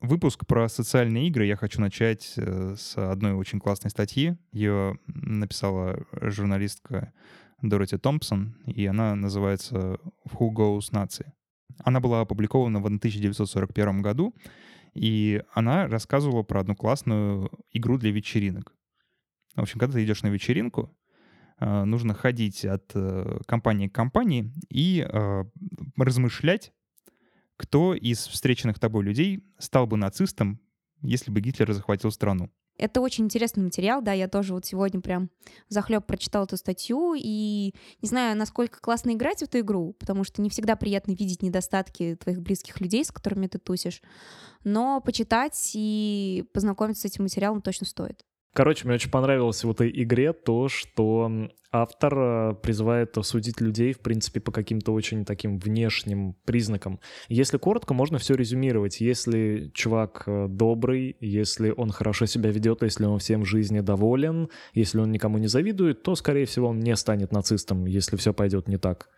Выпуск про социальные игры я хочу начать э, с одной очень классной статьи. Ее написала журналистка Дороти Томпсон, и она называется «Who Goes Nazi?». Она была опубликована в 1941 году, и она рассказывала про одну классную игру для вечеринок. В общем, когда ты идешь на вечеринку, э, нужно ходить от э, компании к компании и размышлять кто из встреченных тобой людей стал бы нацистом, если бы Гитлер захватил страну? Это очень интересный материал, да, я тоже вот сегодня прям захлеб прочитала эту статью, и не знаю, насколько классно играть в эту игру, потому что не всегда приятно видеть недостатки твоих близких людей, с которыми ты тусишь, но почитать и познакомиться с этим материалом точно стоит. Короче, мне очень понравилось в этой игре то, что автор э, призывает судить людей, в принципе, по каким-то очень таким внешним признакам. Если коротко, можно все резюмировать. Если чувак э, добрый, если он хорошо себя ведет, если он всем в жизни доволен, если он никому не завидует, то, скорее всего, он не станет нацистом, если все пойдет не так.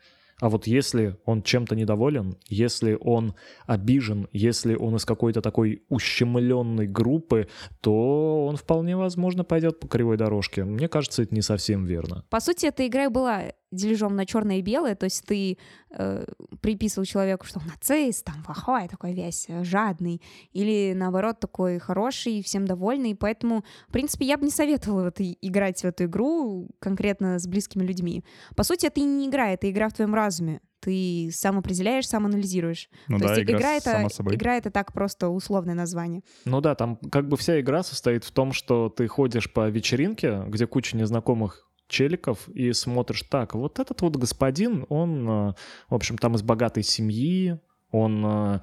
А вот если он чем-то недоволен, если он обижен, если он из какой-то такой ущемленной группы, то он вполне возможно пойдет по кривой дорожке. Мне кажется, это не совсем верно. По сути, эта игра была дележом на черное и белое, то есть ты э, приписывал человеку, что он нацист, там плохой такой весь, э, жадный, или наоборот такой хороший, всем довольный, поэтому, в принципе, я бы не советовала вот играть в эту игру конкретно с близкими людьми. По сути, это и не игра, это игра в твоем разуме, ты сам определяешь, сам анализируешь. Ну То да, есть игра, игра, это, собой. игра это так просто условное название. Ну да, там как бы вся игра состоит в том, что ты ходишь по вечеринке, где куча незнакомых челиков и смотришь, так, вот этот вот господин, он, э, в общем, там из богатой семьи, он э,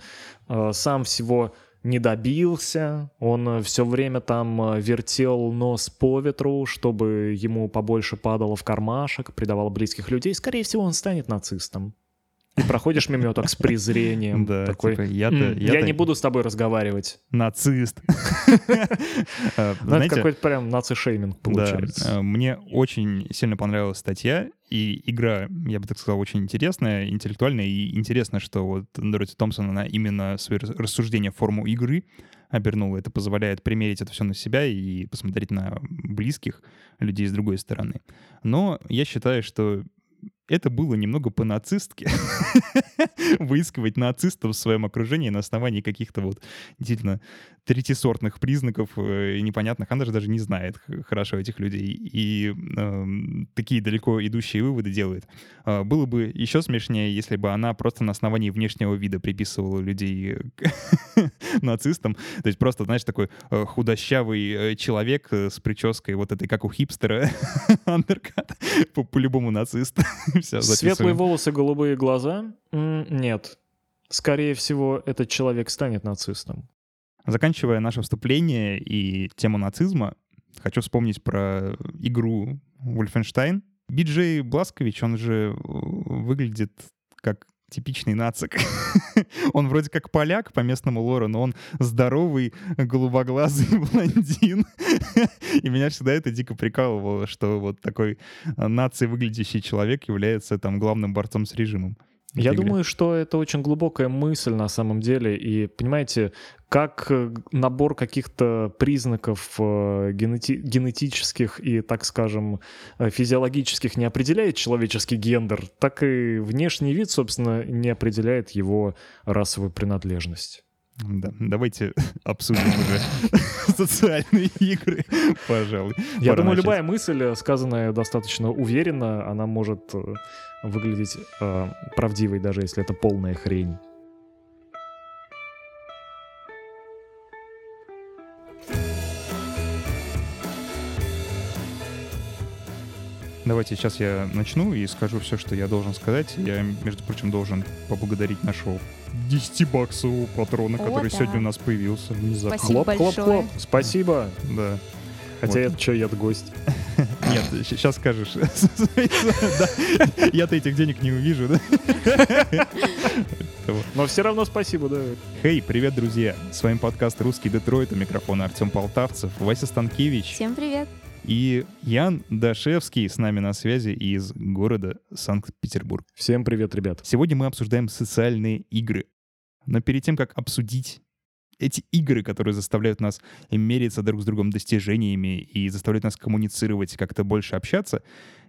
э, сам всего не добился, он все время там вертел нос по ветру, чтобы ему побольше падало в кармашек, предавал близких людей. Скорее всего, он станет нацистом. И проходишь мимо него так с презрением. Да, такой, типа, «М, я-то- я не буду с тобой разговаривать. Нацист. Э, Ну, это какой-то прям наци-шейминг получается. Э, мне очень сильно понравилась статья, и игра, я бы так сказал, очень интересная, интеллектуальная, и интересно, что вот Дороти Томпсон, она именно свои рас- рассуждения в форму игры обернула. Это позволяет примерить это все на себя и посмотреть на близких людей с другой стороны. Но я считаю, что это было немного по-нацистски. Выискивать нацистов в своем окружении на основании каких-то вот действительно третисортных признаков э, непонятных. Она же даже не знает хорошо этих людей. И эм, такие далеко идущие выводы делает. А, было бы еще смешнее, если бы она просто на основании внешнего вида приписывала людей к нацистам. То есть просто, знаешь, такой э, худощавый э, человек э, с прической вот этой, как у хипстера, андеркат, по- по-любому нацист. Всё, Светлые волосы, голубые глаза? Нет. Скорее всего, этот человек станет нацистом. Заканчивая наше вступление и тему нацизма, хочу вспомнить про игру Wolfenstein. Биджей Бласкович, он же э, выглядит как типичный нацик. он вроде как поляк по местному лору, но он здоровый, голубоглазый блондин. И меня всегда это дико прикалывало, что вот такой э, наций выглядящий человек является там главным борцом с режимом. Я игре. думаю, что это очень глубокая мысль на самом деле. И, понимаете, как э, набор каких-то признаков э, генети- генетических и, так скажем, э, физиологических не определяет человеческий гендер, так и внешний вид, собственно, не определяет его расовую принадлежность. Да, давайте обсудим уже социальные игры, пожалуй. Я Пора думаю, начать. любая мысль, сказанная достаточно уверенно, она может выглядеть э, правдивой, даже если это полная хрень. Давайте сейчас я начну и скажу все, что я должен сказать. Я, между прочим, должен поблагодарить нашего 10-баксового патрона, О, который да. сегодня у нас появился внезапно. Спасибо хлоп, хлоп, хлоп. Спасибо. Да. Хотя Вот. это что, я гость. Нет, сейчас скажешь. Я-то этих денег не увижу, да? Но все равно спасибо, да. Хей, привет, друзья! С вами подкаст «Русский Детройт», у микрофона Артем Полтавцев, Вася Станкевич Всем привет. И Ян Дашевский с нами на связи из города Санкт-Петербург. Всем привет, ребят. Сегодня мы обсуждаем социальные игры. Но перед тем, как обсудить эти игры, которые заставляют нас мериться друг с другом достижениями и заставляют нас коммуницировать, как-то больше общаться,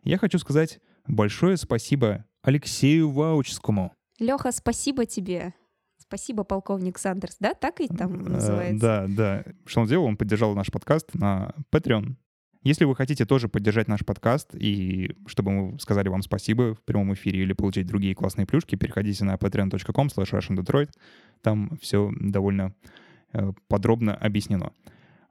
я хочу сказать большое спасибо Алексею Ваучскому. Леха, спасибо тебе. Спасибо, полковник Сандерс, да? Так и там Э, называется? Да, да. Что он сделал? Он поддержал наш подкаст на Patreon. Если вы хотите тоже поддержать наш подкаст и чтобы мы сказали вам спасибо в прямом эфире или получить другие классные плюшки, переходите на patreon.com slash russiandetroit. Там все довольно э, подробно объяснено.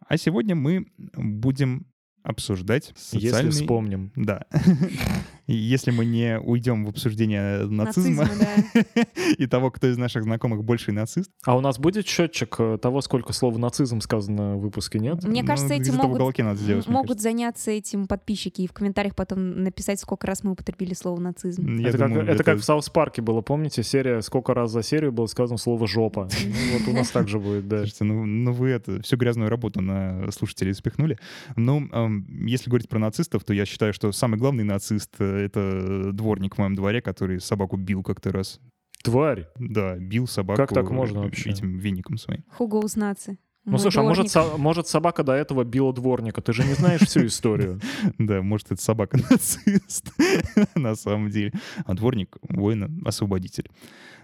А сегодня мы будем обсуждать Если социальный... вспомним. Да. Если мы не уйдем в обсуждение нацизма, Нацизма, да. и того, кто из наших знакомых больший нацист, А у нас будет счетчик э, того, сколько слова нацизм сказано в выпуске, нет? Мне ну, кажется, этим могут, уголке надо сделать, мне могут кажется. заняться этим подписчики и в комментариях потом написать, сколько раз мы употребили слово нацизм. Я это, думаю, как, это как в South Park е было, помните, серия, сколько раз за серию было сказано слово «жопа». Ну, вот у нас так же будет, да. Слушайте, ну, ну вы это всю грязную работу на слушателей спихнули. Ну, эм, если говорить про нацистов, то я считаю, что самый главный нацист э, — это дворник в моем дворе, который собаку бил как-то раз. Тварь. Да, бил собаку. Как так можно вообще? Этим веником своим. Who goes Nazi. Ну, Мой слушай, а может, со- может, собака до этого била дворника? Ты же не знаешь всю историю. Да, может, это собака нацист на самом деле. А дворник — воин-освободитель.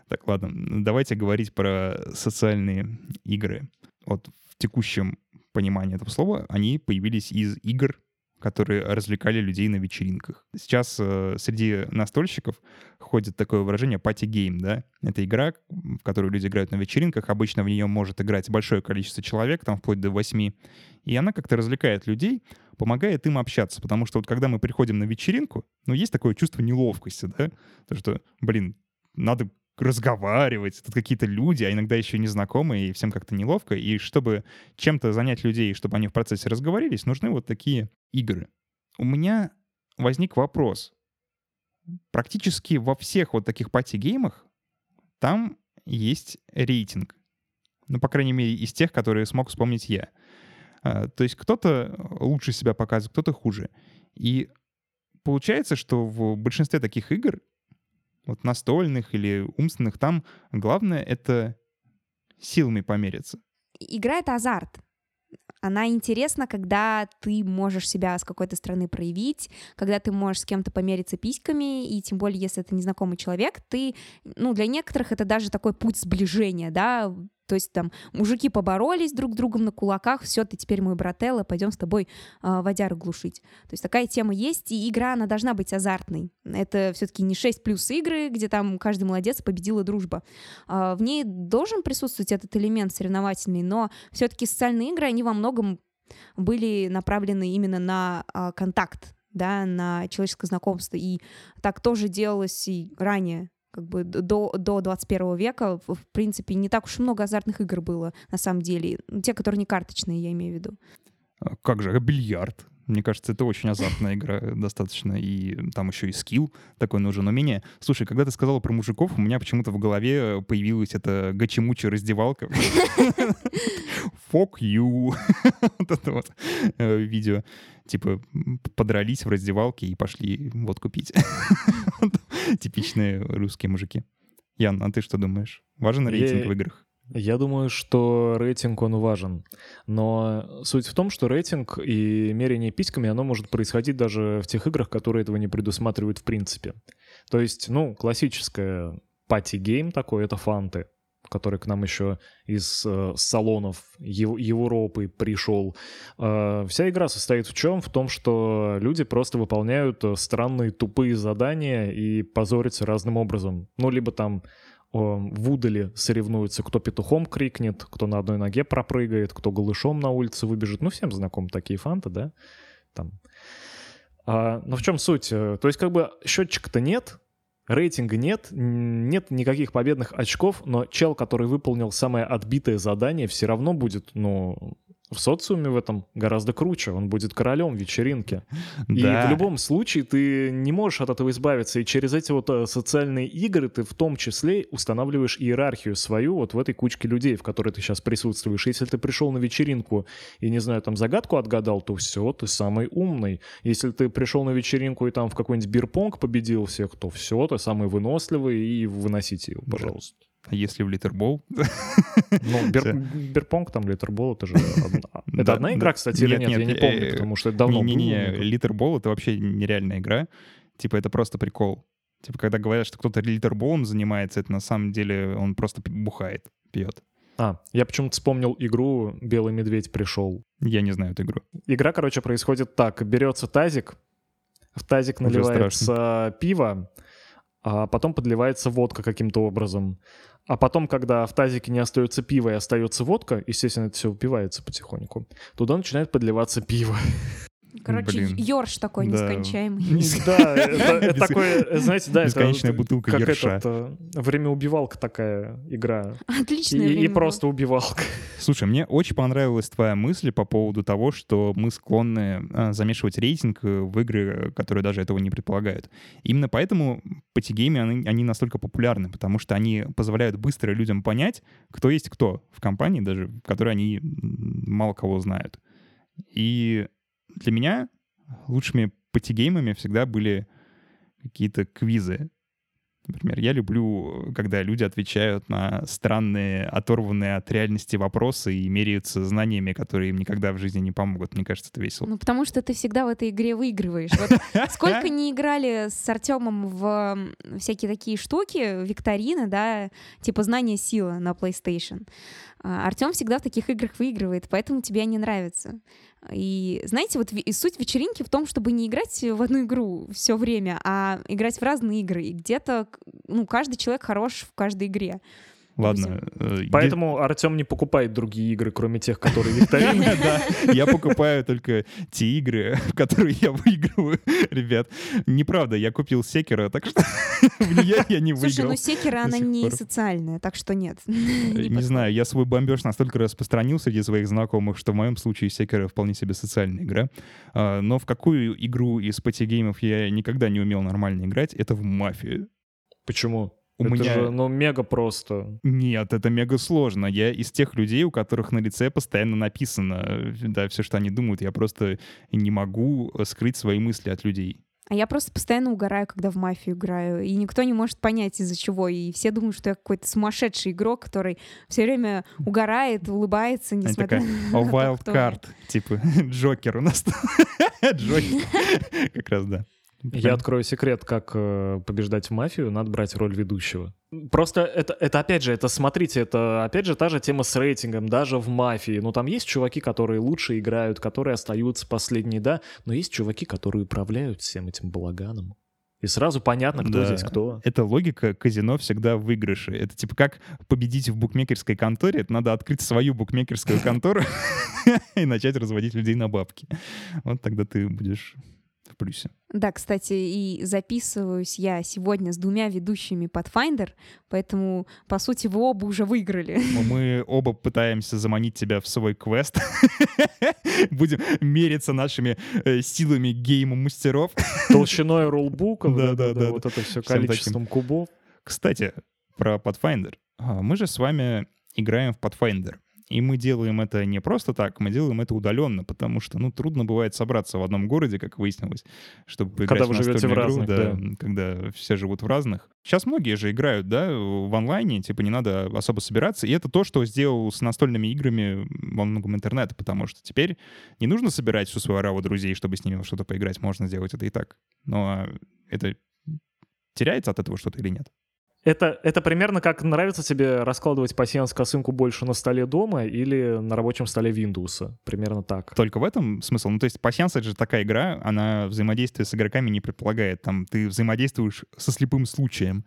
Так, ладно, давайте говорить про социальные игры. Вот в текущем понимании этого слова они появились из игр, которые развлекали людей на вечеринках. Сейчас э, среди настольщиков ходит такое выражение «party game», да? Это игра, в которую люди играют на вечеринках. Обычно в нее может играть большое количество человек, там вплоть до восьми. И она как-то развлекает людей, помогает им общаться. Потому что вот когда мы приходим на вечеринку, ну, есть такое чувство неловкости, да? То, что, блин, надо разговаривать, тут какие-то люди, а иногда еще незнакомые, и всем как-то неловко. И чтобы чем-то занять людей, чтобы они в процессе разговорились, нужны вот такие игры. У меня возник вопрос. Практически во всех вот таких пати-геймах там есть рейтинг. Ну, по крайней мере, из тех, которые смог вспомнить я. А, То есть кто-то лучше себя показывает, кто-то хуже. И получается, что в большинстве таких игр, вот настольных или умственных, там главное — это силами помериться. Игра — это азарт. Она интересна, когда ты можешь себя с какой-то стороны проявить, когда ты можешь с кем-то помериться письками, и тем более, если это незнакомый человек, ты, ну, для некоторых это даже такой путь сближения, да, то есть там мужики поборолись друг с другом на кулаках, все, ты теперь мой брателло, пойдем с тобой э, водяру глушить. То есть такая тема есть, и игра, она должна быть азартной. Это все-таки не 6 плюс игры, где там каждый молодец, победила дружба. А, в ней должен присутствовать этот элемент соревновательный, но все-таки социальные игры, они во многом были направлены именно на а, контакт, да, на человеческое знакомство. И так тоже делалось и ранее. Как бы до, до 21 века, в принципе, не так уж много азартных игр было, на самом деле. Те, которые не карточные, я имею в виду. А Как же, бильярд? Мне кажется, это очень азартная игра достаточно, и там еще и скилл такой нужен, умение. Слушай, когда ты сказала про мужиков, у меня почему-то в голове появилась эта гачемучая раздевалка. Fuck you. Вот это вот э, видео. Типа подрались в раздевалке и пошли водку пить. Типичные русские мужики. Ян, а ты что думаешь? Важен рейтинг в играх? Я думаю, что рейтинг, он важен. Но суть в том, что рейтинг и мерение письками, оно может происходить даже в тех играх, которые этого не предусматривают в принципе. То есть, ну, классическое party game такой — это фанты, который к нам еще из э, салонов Ев- Европы пришел. Э, вся игра состоит в чем? В том, что люди просто выполняют э, странные тупые задания и позорятся разным образом. Ну, либо там в удале соревнуются, кто петухом крикнет, кто на одной ноге пропрыгает, кто голышом на улице выбежит. Ну, всем знакомы такие фанты, да? Там. А, но в чем суть? Э, То есть как бы счетчика-то нет, рейтинга нет, нет никаких победных очков, но чел, который выполнил самое отбитое задание, все равно будет, ну, в социуме в этом гораздо круче. Он будет королем вечеринки. И Да. в любом случае ты не можешь от этого избавиться. И через эти вот э, социальные игры ты в том числе устанавливаешь иерархию свою вот в этой кучке людей, в которой ты сейчас присутствуешь. Если ты пришел на вечеринку и, не знаю, там загадку отгадал, то все, ты самый умный. Если ты пришел на вечеринку и там в какой-нибудь бирпонг победил всех, то все, ты самый выносливый и выносите его, Да. А если в литербол? Ну, бер, Берпонг, там, Литербол, это же... Одна... Это одна игра, кстати, или нет? Я не помню, потому что это давно Не-не-не, Литербол — это вообще нереальная игра. Типа, это просто прикол. Типа, когда говорят, что кто-то литерболом занимается, это на самом деле он просто бухает, пьет. А, я почему-то вспомнил игру «Белый медведь пришел». Я не знаю эту игру. Игра, короче, происходит так. Берется тазик, в тазик наливается пиво, а потом подливается водка каким-то образом. А потом, когда в тазике не остается пиво и остается водка, естественно, это все упивается потихоньку, туда начинает подливаться пиво. Короче, Блин. ёрш такой да. нескончаемый. Да, это такое, знаете, да, Бесконечная бутылка как ерша. это время-убивалка такая игра. Отличная И, и просто убивалка. Слушай, мне очень понравилась твоя мысль по поводу того, что мы склонны а, замешивать рейтинг в игры, которые даже этого не предполагают. Именно поэтому патигеймы, они, они настолько популярны, потому что они позволяют быстро людям понять, кто есть кто в компании, даже в которой они мало кого знают. И для меня лучшими патигеймами всегда были какие-то квизы. Например, я люблю, когда люди отвечают на странные, оторванные от реальности вопросы и меряются знаниями, которые им никогда в жизни не помогут. Мне кажется, это весело. Ну, потому что ты всегда в этой игре выигрываешь. Вот сколько не играли с Артемом в всякие такие штуки, викторины, да, типа знания сила на PlayStation. А, Артем всегда в таких играх выигрывает, поэтому тебе они нравятся. И знаете, вот и суть вечеринки в том, чтобы не играть в одну игру все время, а играть в разные игры. И где-то, ну, каждый человек хорош в каждой игре. Ладно. Э, Поэтому Артем не покупает другие игры, кроме тех, которые викторины. Да, я покупаю только те игры, в которые я выигрываю. Ребят, неправда, я купил Sekiro, так что в нее я не выиграл. Слушай, ну Sekiro, она не социальная, так что нет. Не знаю, я свой бомбеж настолько распространил среди своих знакомых, что в моем случае Sekiro вполне себе социальная игра. А, но в какую игру из party game ов я никогда не умел нормально играть, это в мафию. Почему? У это меня... же, ну, мега просто. Нет, это мега сложно. Я из тех людей, у которых на лице постоянно написано, да, все, что они думают. Я просто не могу скрыть свои мысли от людей. А я просто постоянно угораю, когда в мафию играю. И никто не может понять, из-за чего. И все думают, что я какой-то сумасшедший игрок, который все время угорает, улыбается, несмотря такая, на О, wild card, типа Джокер у нас. Джокер. Как раз, да. Я открою секрет, как э, побеждать в мафию. Надо брать роль ведущего. Просто это, это опять же, это смотрите, это опять же та же тема с рейтингом, даже в мафии. Ну там есть чуваки, которые лучше играют, которые остаются последние, да, но есть чуваки, которые управляют всем этим балаганом. И сразу понятно, кто да. здесь кто. Это логика казино всегда в выигрыше. Это типа как победить в букмекерской конторе. Это надо открыть свою букмекерскую контору и начать разводить людей на бабки. Вот тогда ты будешь в плюсе. Да, кстати, и записываюсь я сегодня с двумя ведущими Pathfinder, поэтому, по сути, вы оба уже выиграли. Мы оба пытаемся заманить тебя в свой квест. Будем мериться нашими э, силами гейма-мастеров. Толщиной роллбуков, да, да, да, вот это все количеством кубов. Кстати, про Pathfinder. А, мы же с вами играем в Pathfinder. И мы делаем это не просто так, мы делаем это удаленно, потому что, ну, трудно бывает собраться в одном городе, как выяснилось, чтобы поиграть когда вы в живете в игру, разных, да, да. когда все живут в разных. Сейчас многие же играют, да, в онлайне, типа не надо особо собираться. И это то, что сделал с настольными играми во многом интернета, потому что теперь не нужно собирать всю свою ораву друзей, чтобы с ними что-то поиграть. Можно сделать это и так. Но это теряется от этого что-то или нет? Это, это примерно как нравится тебе раскладывать пассианс косынку больше на столе дома или на рабочем столе Windows. Примерно так. Только в этом смысл? Ну, то есть пассианс — это же такая игра, она взаимодействие с игроками не предполагает. Там ты взаимодействуешь со слепым случаем.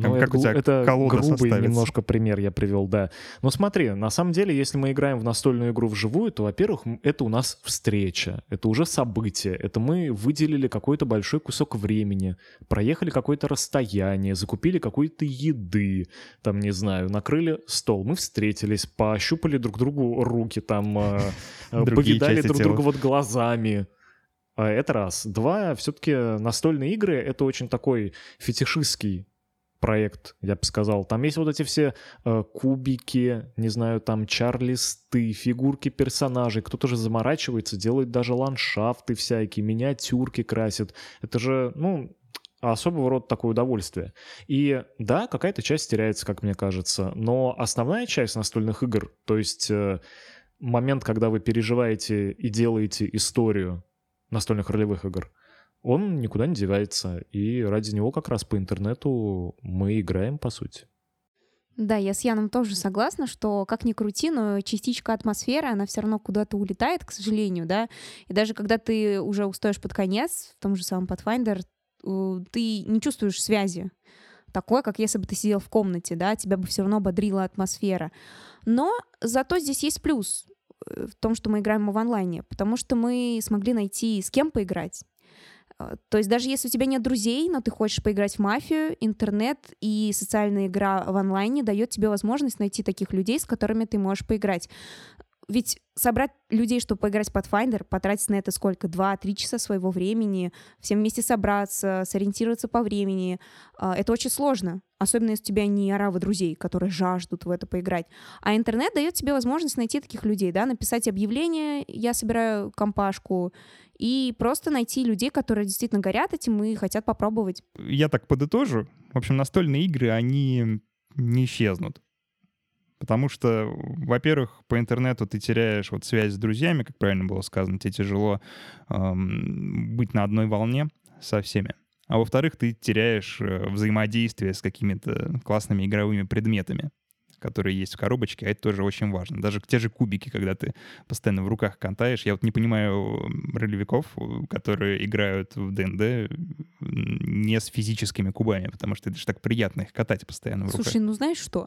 Там, ну, как это, у тебя это грубый составится. немножко пример я привел, да. Но смотри, на самом деле, если мы играем в настольную игру вживую, то, во-первых, это у нас встреча, это уже событие, это мы выделили какой-то большой кусок времени, проехали какое-то расстояние, закупили какой-то еды, там, не знаю, накрыли стол, мы встретились, пощупали друг другу руки, там, э, э, повидали друг друга вот глазами. А это раз. Два, все-таки настольные игры — это очень такой фетишистский проект, я бы сказал. Там есть вот эти все э, кубики, не знаю, там чарлисты, фигурки персонажей. Кто-то же заморачивается, делает даже ландшафты всякие, миниатюрки красит. Это же, ну, особого рода такое удовольствие. И да, какая-то часть теряется, как мне кажется, но основная часть настольных игр, то есть э, момент, когда вы переживаете и делаете историю настольных ролевых игр, он никуда не девается, и ради него как раз по интернету мы играем, по сути. Да, я с Яном тоже согласна, что как ни крути, но частичка атмосферы, она все равно куда-то улетает, к сожалению, да. И даже когда ты уже устаешь под конец, в том же самом Pathfinder, ты не чувствуешь связи такой, как если бы ты сидел в комнате, да, тебя бы все равно бодрила атмосфера. Но зато здесь есть плюс э, в том, что мы играем в онлайне, потому что мы смогли найти с кем поиграть. А, то есть даже если у тебя нет друзей, но ты хочешь поиграть в мафию, интернет и социальная игра в онлайне дает тебе возможность найти таких людей, с которыми ты можешь поиграть. Ведь собрать людей, чтобы поиграть в Pathfinder, потратить на это сколько? Два-три часа своего времени, всем вместе собраться, сориентироваться по времени. А, это очень сложно. Особенно если у тебя не оравы друзей, которые жаждут в это поиграть. А интернет дает тебе возможность найти таких людей, да, написать объявление, я собираю компашку, и просто найти людей, которые действительно горят этим и хотят попробовать. Я так подытожу. В общем, настольные игры, они не исчезнут. Потому что, во-первых, по интернету ты теряешь вот связь с друзьями, как правильно было сказано, тебе тяжело эм, быть на одной волне со всеми. А во-вторых, ты теряешь э, взаимодействие с какими-то классными игровыми предметами которые есть в коробочке, а это тоже очень важно. Даже те же кубики, когда ты постоянно в руках катаешь. Я вот не понимаю ролевиков, которые играют в ДНД не с физическими кубами, потому что это же так приятно их катать постоянно в руках. Слушай, ну знаешь что?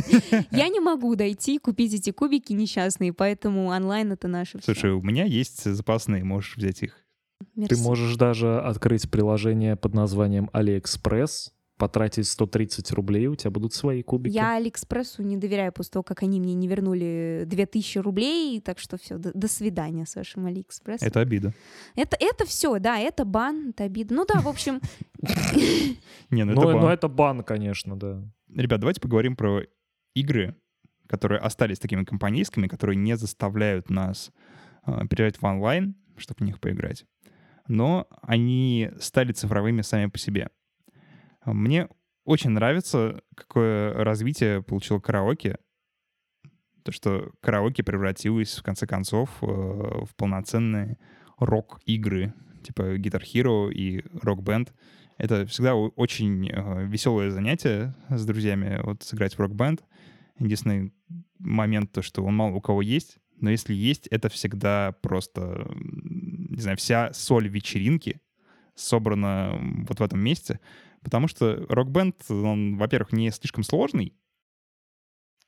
Я не могу дойти купить эти кубики несчастные, поэтому онлайн — это наше Слушай, у меня есть запасные, можешь взять их. Ты можешь даже открыть приложение под названием AliExpress, потратить 130 рублей, у тебя будут свои кубики. Я Алиэкспрессу не доверяю после того, как они мне не вернули 2000 рублей, так что все, до, до свидания с вашим Алиэкспрессом. Это обида. Это, это все, да, это бан, это обида. Ну да, в общем... Не, ну это бан. Ну это бан, конечно, да. Ребят, давайте поговорим про игры, которые остались такими компанейскими, которые не заставляют нас э, перейти в онлайн, чтобы в них поиграть. Но они стали цифровыми сами по себе. Мне очень нравится, какое развитие получил караоке. То, что караоке превратилось, в конце концов, э, в полноценные рок-игры, типа Guitar Hero и Rock Band. Это всегда очень э, веселое занятие с друзьями, вот сыграть в рок-бенд. Единственный момент, то, что он мало у кого есть, но если есть, это всегда просто, не знаю, вся соль вечеринки собрана вот в этом месте. Потому что рок-бенд, он, во-первых, не слишком сложный,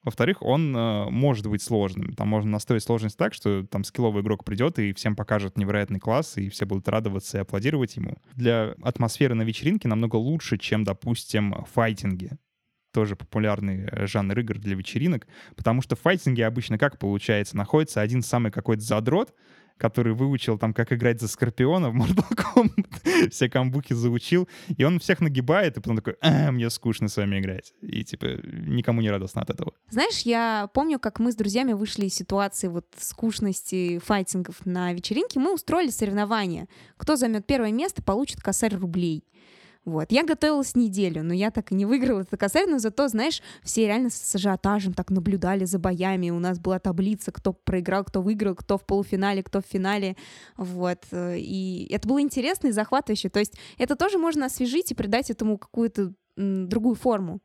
во-вторых, он э, может быть сложным. Там можно настроить сложность так, что там скилловый игрок придет и всем покажет невероятный класс, и все будут радоваться и аплодировать ему. Для атмосферы на вечеринке намного лучше, чем, допустим, файтинги. Тоже популярный э, жанр игр для вечеринок, потому что в файтинге обычно как получается? Находится один самый какой-то задрот, который выучил там, как играть за Скорпиона в Mortal Kombat, все камбуки заучил, и он всех нагибает, и потом такой, а, мне скучно с вами играть. И, типа, никому не радостно от этого. Знаешь, я помню, как мы с друзьями вышли из ситуации вот скучности файтингов на вечеринке, мы устроили соревнования. Кто займет первое место, получит косарь рублей. Вот. Я готовилась неделю, но я так и не выиграла этот косарь, но зато, знаешь, все реально с ажиотажем так наблюдали за боями. У нас была таблица, кто проиграл, кто выиграл, кто в полуфинале, кто в финале. Вот. И это было интересно и захватывающе. То есть это тоже можно освежить и придать этому какую-то другую форму.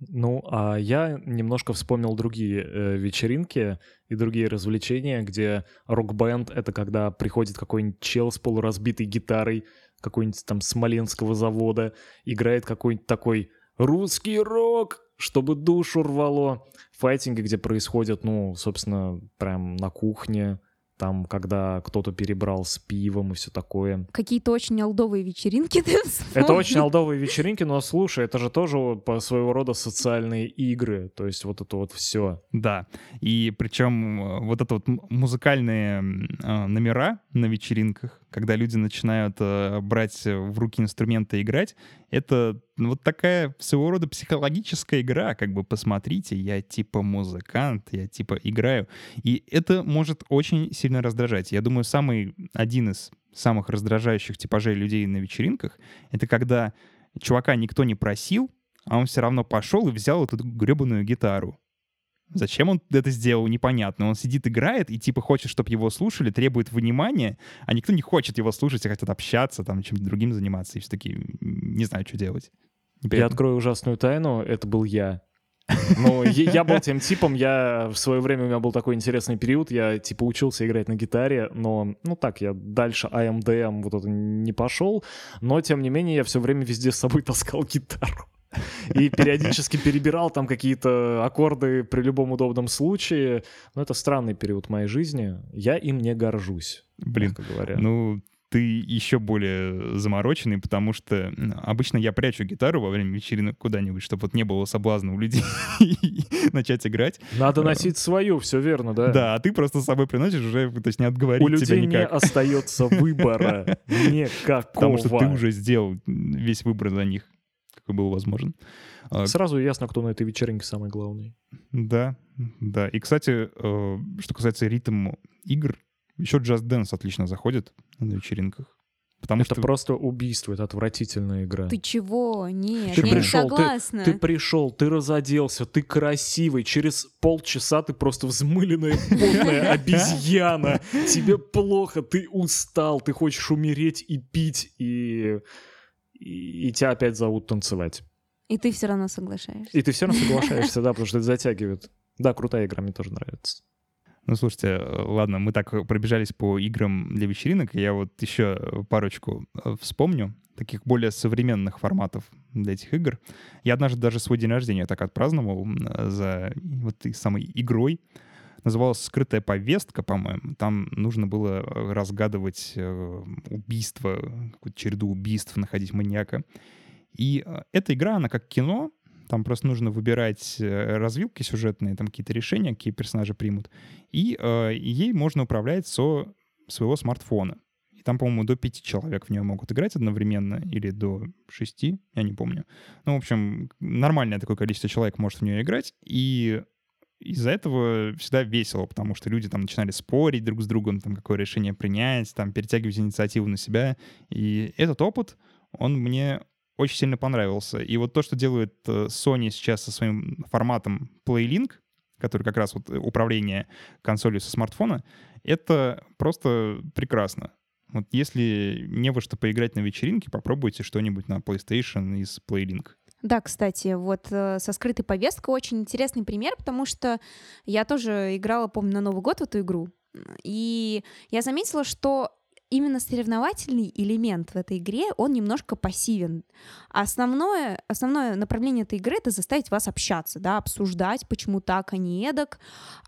Ну, а я немножко вспомнил другие э, вечеринки и другие развлечения, где рок-бенд — это когда приходит какой-нибудь чел с полуразбитой гитарой, какой-нибудь там Смоленского завода, играет какой-нибудь такой русский рок, чтобы душу рвало. Файтинги, где происходят, ну, собственно, прям на кухне, там, когда кто-то перебрал с пивом и все такое. Какие-то очень олдовые вечеринки ты Это очень олдовые вечеринки, но слушай, это же тоже по своего рода социальные игры, то есть вот это вот все. Да, и причем э, вот это вот музыкальные э, номера на вечеринках, когда люди начинают э, брать в руки инструменты и играть, это вот такая своего рода психологическая игра, как бы посмотрите, я типа музыкант, я типа играю. И это может очень сильно раздражать. Я думаю, самый один из самых раздражающих типажей людей на вечеринках, это когда чувака никто не просил, а он все равно пошел и взял эту гребаную гитару. Зачем он это сделал, непонятно. Он сидит, играет и типа хочет, чтобы его слушали, требует внимания, а никто не хочет его слушать, а хотят общаться, там, чем-то другим заниматься. И все таки не знаю, что делать. Я открою ужасную тайну, это был я. Ну, я был тем типом, я в свое время у меня был такой интересный период, я типа учился играть на гитаре, но, ну так, я дальше AMDM вот это не пошел, но тем не менее я все время везде с собой таскал гитару. И периодически перебирал там какие-то аккорды при любом удобном случае. Но это странный период моей жизни. Я им не горжусь. Блин, говоря. ну ты еще более замороченный, потому что обычно я прячу гитару во время вечеринок куда-нибудь, чтобы вот не было соблазна у людей начать играть. Надо носить свою, все верно, да? Да, а ты просто с собой приносишь уже, то есть не отговорить у тебя никак. У людей не остается выбора никакого. Потому что ты уже сделал весь выбор за них, какой был возможен. А, Сразу ясно, кто на этой вечеринке самый главный. Да, да. И, кстати, э, что касается ритм игр, еще Just Dance отлично заходит на вечеринках. Потому это что... просто убийство, это отвратительная игра. Ты чего? Нет, ты я пришел, не согласна. Ты, ты пришел, ты разоделся, ты красивый. Через полчаса ты просто взмыленная потная обезьяна. Тебе плохо, ты устал, ты хочешь умереть и пить, и... и, и тебя опять зовут танцевать. И ты все равно соглашаешься. И ты все равно соглашаешься, да, потому что это затягивает. Да, крутая игра, мне тоже нравится. Ну, слушайте, э, ладно, мы так пробежались по играм для вечеринок, я вот еще парочку э, вспомню, таких более современных форматов для этих игр. Я однажды даже свой день рождения так отпраздновал за вот этой самой игрой. Называлась «Скрытая повестка», по-моему. Там нужно было э, разгадывать убийство, какую-то череду убийств, находить маньяка. И эта игра, она как кино, там просто нужно выбирать э, развилки сюжетные, там какие-то решения, какие персонажи примут. И э, ей можно управлять со своего смартфона. И там, по-моему, до пяти человек в нее могут играть одновременно, или до шести, я не помню. Ну, в общем, нормальное такое количество человек может в нее играть, и из-за этого всегда весело, потому что люди там начинали спорить друг с другом, там, какое решение принять, там, перетягивать инициативу на себя. И этот опыт, он мне очень сильно понравился. И вот то, что делает э, Sony сейчас со своим форматом PlayLink, который как раз вот управление консолью со смартфона, это просто прекрасно. Вот если не во что поиграть на вечеринке, попробуйте что-нибудь на PlayStation из PlayLink. Да, кстати, вот э, со скрытой повесткой очень интересный пример, потому что я тоже играла, помню, на Новый год в эту игру. И я заметила, что именно соревновательный элемент в этой игре, он немножко пассивен. Основное, основное направление этой игры — это заставить вас общаться, да, обсуждать, почему так, а не эдак.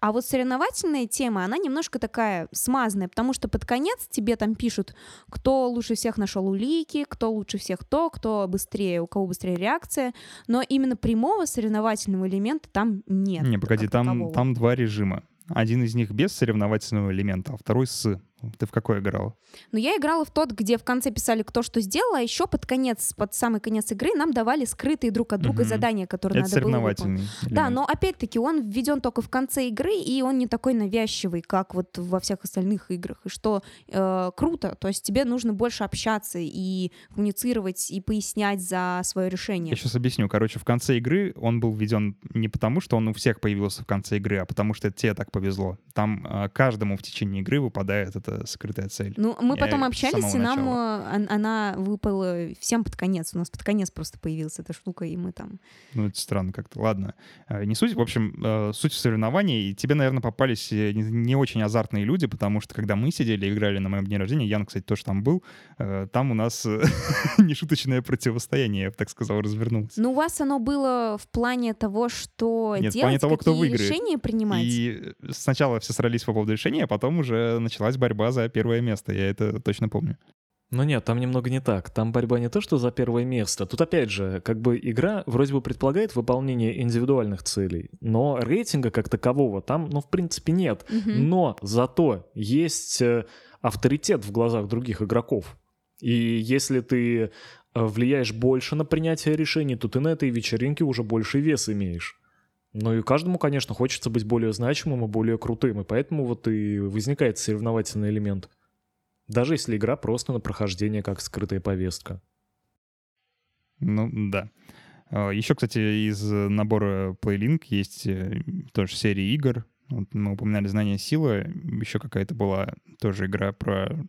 А вот соревновательная тема, она немножко такая смазанная, потому что под конец тебе там пишут, кто лучше всех нашел улики, кто лучше всех то, кто быстрее, у кого быстрее реакция, но именно прямого соревновательного элемента там нет. Не, погоди, там, там два режима. Один из них без соревновательного элемента, а второй с. Ты в какой играл? Ну, я играла в тот, где в конце писали, кто что сделал, а еще под конец, под самый конец игры нам давали скрытые друг от друга угу. задания, которые Это надо было выполнить. Да, но опять-таки он введен только в конце игры, и он не такой навязчивый, как вот во всех остальных играх. И что э, круто, то есть тебе нужно больше общаться и коммуницировать, и пояснять за свое решение. Я сейчас объясню. Короче, в конце игры он был введен не потому, что он у всех появился в конце игры, а потому что тебе так повезло. Там э, каждому в течение игры выпадает это это скрытая цель. Ну, мы Я потом общались, и нам начала. она выпала всем под конец. У нас под конец просто появилась эта штука, и мы там... Ну, это странно как-то. Ладно. Э, не суть. В общем, э, суть соревнований. Тебе, наверное, попались э, не очень азартные люди, потому что когда мы сидели и играли на моем дне рождения, Ян, кстати, тоже там был, там у нас нешуточное противостояние, я бы так сказал, развернулось. Ну, у вас оно было в плане того, что Нет, делать, в плане того, кто выиграет. решения принимать. И сначала все срались по поводу решения, а потом уже началась борьба борьба за первое место, я это точно помню. Ну нет, там немного не так. Там борьба не то, что за первое место. Тут опять же, как бы игра вроде бы предполагает выполнение индивидуальных целей, но рейтинга как такового там, ну, в принципе, нет. Угу. Но зато есть э, авторитет в глазах других игроков. И если ты э, влияешь больше на принятие решений, то ты на этой вечеринке уже больше вес имеешь. Ну и каждому, конечно, хочется быть более значимым и более крутым, и поэтому вот и возникает соревновательный элемент. Даже если игра просто на прохождение как скрытая повестка. Ну, да. А, Еще, кстати, из набора PlayLink есть э, тоже серия игр. Вот мы упоминали «Знание силы». Еще какая-то была тоже игра про...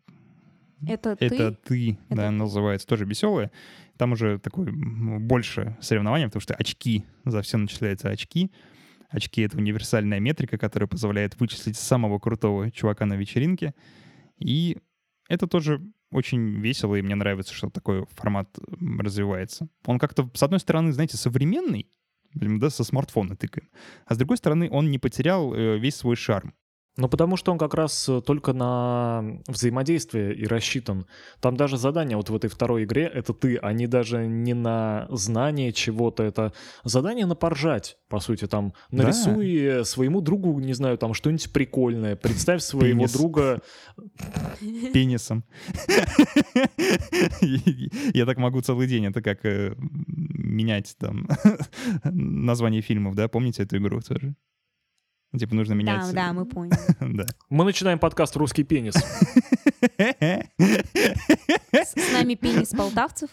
Это, Это ты? ты, Это да, называется, тоже веселая. Там уже такое больше соревнования, потому что очки, за все начисляются очки. Очки — это универсальная метрика, которая позволяет вычислить самого крутого чувака на вечеринке. И это тоже очень весело, и мне нравится, что такой формат развивается. Он как-то, с одной стороны, знаете, современный, да, со смартфона тыкаем, а с другой стороны, он не потерял э, весь свой шарм. Ну, потому что он как раз э, только на взаимодействие и рассчитан. Там даже задания вот в этой второй игре — это ты, они даже не на знание чего-то, это задание на поржать, по сути, там Да. нарисуй э, своему другу, не знаю, там что-нибудь прикольное, представь своего Пенис. друга, Пенисом. Я так могу целый день. Это как э, менять там название фильмов, да? Помните эту игру тоже? Типа нужно менять... Да, да, мы поняли. Да. Мы начинаем подкаст «Русский пенис». С, с нами пенис полтавцев.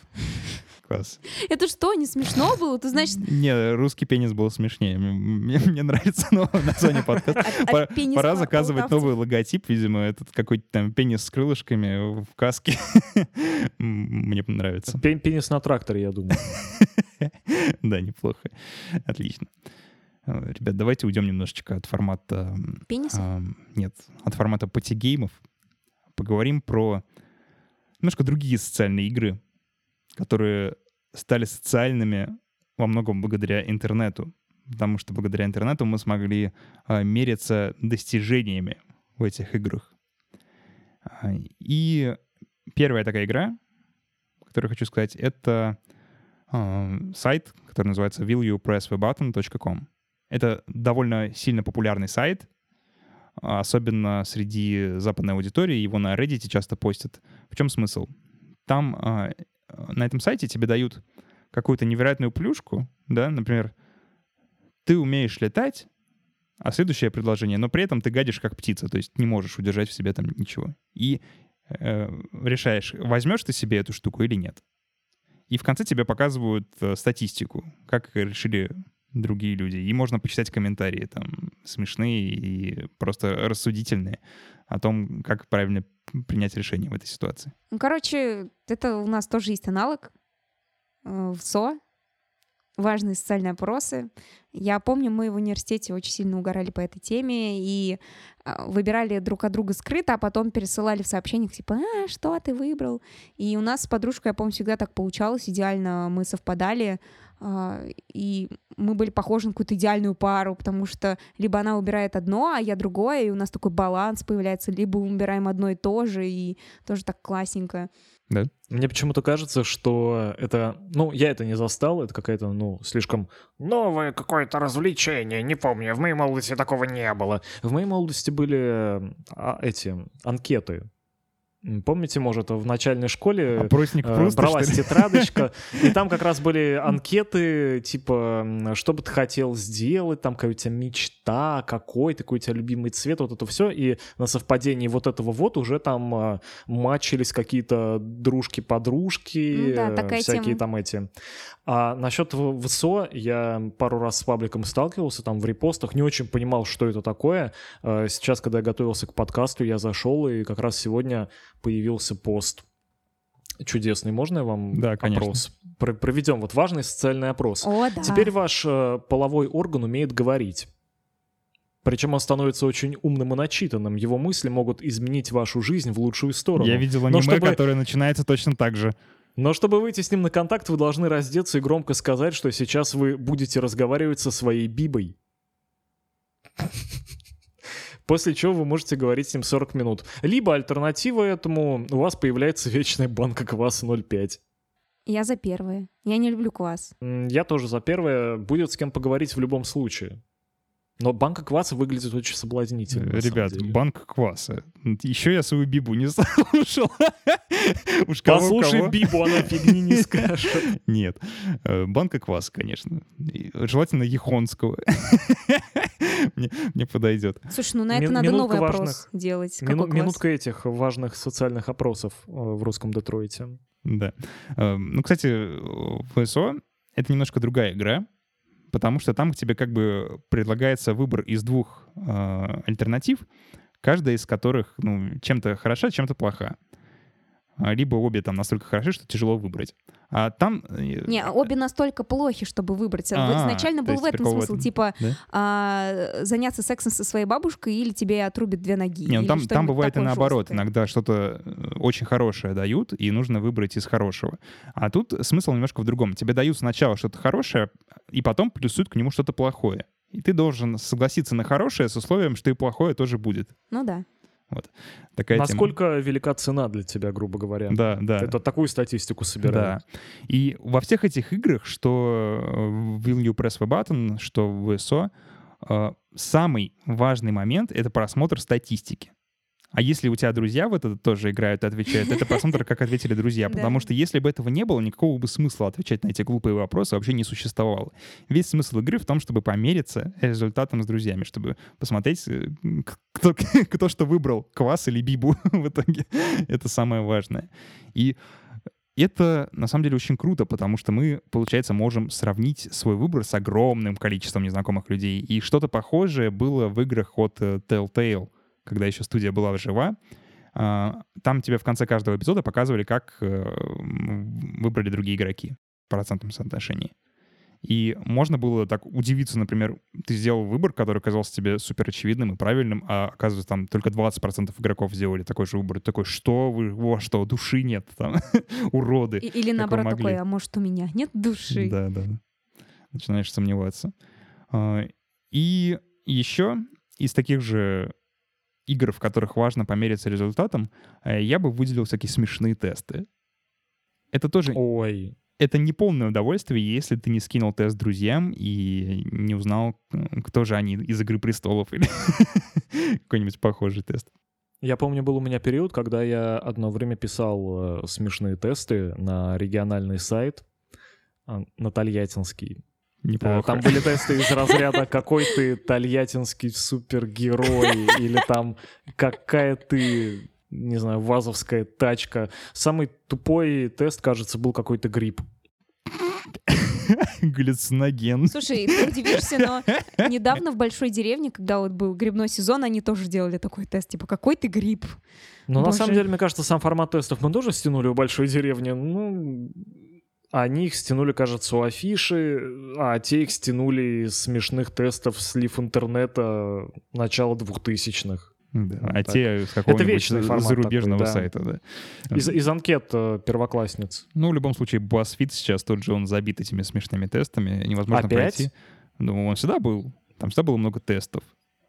Класс. Это что, не смешно было? Ты знаешь, Не, русский пенис был смешнее. Мне, мне нравится новое название подкаста. а- а Пора, пенис пора заказывать полтавцев? новый логотип, видимо, этот какой-то там пенис с крылышками в каске. Мне нравится. Пен- Пенис на тракторе, я думаю. Да, неплохо. Отлично. Э, Ребят, давайте уйдем немножечко от формата... Пениса? ам, Нет, от формата патигеймов. Поговорим про немножко другие социальные игры, которые стали социальными во многом благодаря интернету. Потому что благодаря интернету мы смогли а, мериться достижениями в этих играх. А, И первая такая игра, которую хочу сказать, это а, сайт, который называется willyoupressthebutton.com. Это довольно сильно популярный сайт, а, особенно среди западной аудитории. Его на Reddit часто постят. В чем смысл? Там а, на этом сайте тебе дают какую-то невероятную плюшку, да, например, ты умеешь летать, а следующее предложение, но при этом ты гадишь как птица, то есть не можешь удержать в себе там ничего. И э, решаешь, возьмешь ты себе эту штуку или нет. И в конце тебе показывают э, статистику, как решили другие люди. И можно почитать комментарии, там, смешные и просто рассудительные о том, как правильно принять решение в этой ситуации. Ну, короче, это у нас тоже есть аналог э, в СО. Важные социальные опросы. Я помню, мы в университете очень сильно угорали по этой теме и а, выбирали друг от друга скрыто, а потом пересылали в сообщениях, типа, а, что ты выбрал? И у нас с подружкой, я помню, всегда так получалось, идеально мы совпадали, и мы были похожи на какую-то идеальную пару, потому что либо она выбирает одно, а я другое, и у нас такой баланс появляется, либо мы выбираем одно и то же, и тоже так классненько. Мне почему-то кажется, что это... Ну, я это не застал, это какая-то, ну, слишком новое какое-то развлечение. Не помню, в моей молодости такого не было. В моей молодости были а, эти анкеты. Помните, может, в начальной школе Опросник э, Пруста, бралась тетрадочка, и там как раз были анкеты, типа, что бы ты хотел сделать, там какая у тебя мечта, какой, такой у тебя любимый цвет, вот это все, и на совпадении вот этого вот уже там а, матчились какие-то дружки-подружки, Ну да, э, всякие тема. там эти. А насчет ВСО я пару раз с пабликом сталкивался, там в репостах, не очень понимал, что это такое. Э, Сейчас, когда я готовился к подкасту, я зашел, и как раз сегодня появился пост чудесный. Можно я вам Да, конечно. опрос? Про- проведем вот важный социальный опрос. О, да. Теперь ваш э, половой орган умеет говорить. Причем он становится очень умным и начитанным. Его мысли могут изменить вашу жизнь в лучшую сторону. Я видел Но аниме, чтобы- которое начинается точно так же. Но чтобы выйти с ним на контакт, вы должны раздеться и громко сказать, что сейчас вы будете разговаривать со своей бибой. После чего вы можете говорить с ним 40 минут. Либо альтернатива этому, у вас появляется вечная банка кваса 0,5. Я за первое. Я не люблю квас. Я тоже за первое. Будет с кем поговорить в любом случае. Но банка кваса выглядит очень соблазнительно. Ребят, деле. банк кваса. Еще я свою бибу не слушал. Уж кого- Послушай кого. Бибу, она фигни не скажет. Нет. Э, Банка кваса, конечно. И Желательно яхонского. Мне мне подойдет. Слушай, ну на это Мин- надо новый опрос важных- делать. Мину-? Минутка этих важных социальных опросов э, в русском Детройте. Да. Э, Ну, кстати, ВСО — это немножко другая игра, потому что там тебе как бы предлагается выбор из двух э, альтернатив, каждая из которых ну, чем-то хороша, чем-то плоха. А, Либо обе там настолько хороши, что тяжело выбрать. А там... э, Не, обе настолько плохи, чтобы выбрать. А, Изначально был в этом смысл, этом. типа Да? а, заняться сексом со своей бабушкой или тебе отрубят две ноги. Не, ну там, там бывает и наоборот. жесткое. Иногда что-то э, очень хорошее дают, и нужно выбрать из хорошего. А тут смысл немножко в другом. Тебе дают сначала что-то хорошее, и потом плюсуют к нему что-то плохое. И ты должен согласиться на хорошее с условием, что и плохое тоже будет. Ну да. Такая тема. Насколько велика цена для тебя, грубо говоря? Да, да. Это такую статистику собирают. Да. И во всех этих играх, что э, в Will You Press the Button, что в VSO, э, самый важный момент — это просмотр статистики. А если у тебя друзья в это тоже играют и отвечают, это просмотр, как ответили друзья. Потому что если бы этого не было, никакого бы смысла отвечать на эти глупые вопросы вообще не существовало. Весь смысл игры в том, чтобы помериться результатом с друзьями, чтобы посмотреть, э, кто, кто что выбрал, квас или бибу в итоге. Это самое важное. И это на самом деле очень круто, потому что мы, получается, можем сравнить свой выбор с огромным количеством незнакомых людей. И что-то похожее было в играх от э, Telltale, когда еще студия была жива. А, Там тебе в конце каждого эпизода показывали, как э, выбрали другие игроки в процентном соотношении. И можно было так удивиться, например, ты сделал выбор, который казался тебе супер очевидным и правильным, а оказывается, там только 20% игроков сделали такой же выбор. Такой, что вы, во, что, души нет, там, уроды. Или наоборот такой, а может у меня нет души? Да, да. да. Начинаешь сомневаться. А, И еще из таких же игр, в которых важно помериться результатом, э, я бы выделил всякие смешные тесты. Это тоже Ой, это не полное удовольствие, если ты не скинул тест друзьям и не узнал, э, кто же они из «Игры престолов» или какой-нибудь похожий тест. Я помню, был у меня период, когда я одно время писал э, смешные тесты на региональный сайт, а, на Тольяттинский. Неплохо. Там были тесты из разряда «Какой ты тольяттинский супергерой» или там «Какая ты, не знаю, вазовская тачка». Самый тупой тест, кажется, был какой-то гриб. Галлюциноген. Слушай, ты удивишься, но недавно в большой деревне, когда вот был грибной сезон, они тоже делали такой тест, типа, какой ты гриб? Но на самом деле, мне кажется, сам формат тестов мы тоже стянули у большой деревни. Ну, они их стянули, кажется, у афиши, а те их стянули из смешных тестов слив интернета начала двухтысячных. Да, Вот а так. те с какого-нибудь зарубежного такой, да. сайта, да. Из, из анкет э, первоклассниц. Ну, в любом случае, BuzzFeed сейчас тот же, он забит этими смешными тестами, невозможно Опять? пройти. Ну, он всегда был. Там всегда было много тестов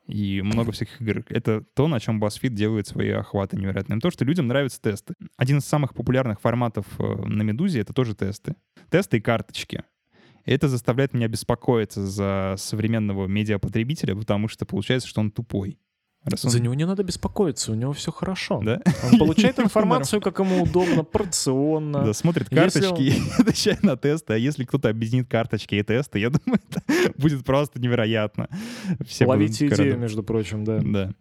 и много всяких игр. Это то, на чем BuzzFeed делает свои охваты невероятными. То, что людям нравятся тесты. Один из самых популярных форматов э, на «Медузе» — это тоже тесты. Тесты и карточки. Это заставляет меня беспокоиться за современного медиапотребителя, потому что получается, что он тупой. Раз он- За него не надо беспокоиться, у него все хорошо. Да? Он получает информацию, как ему удобно, порционно. Да, смотрит карточки и отвечает на тесты. А если кто-то объединит карточки и тесты, я думаю, это будет просто невероятно. Все Ловите идею, между прочим, да. Да.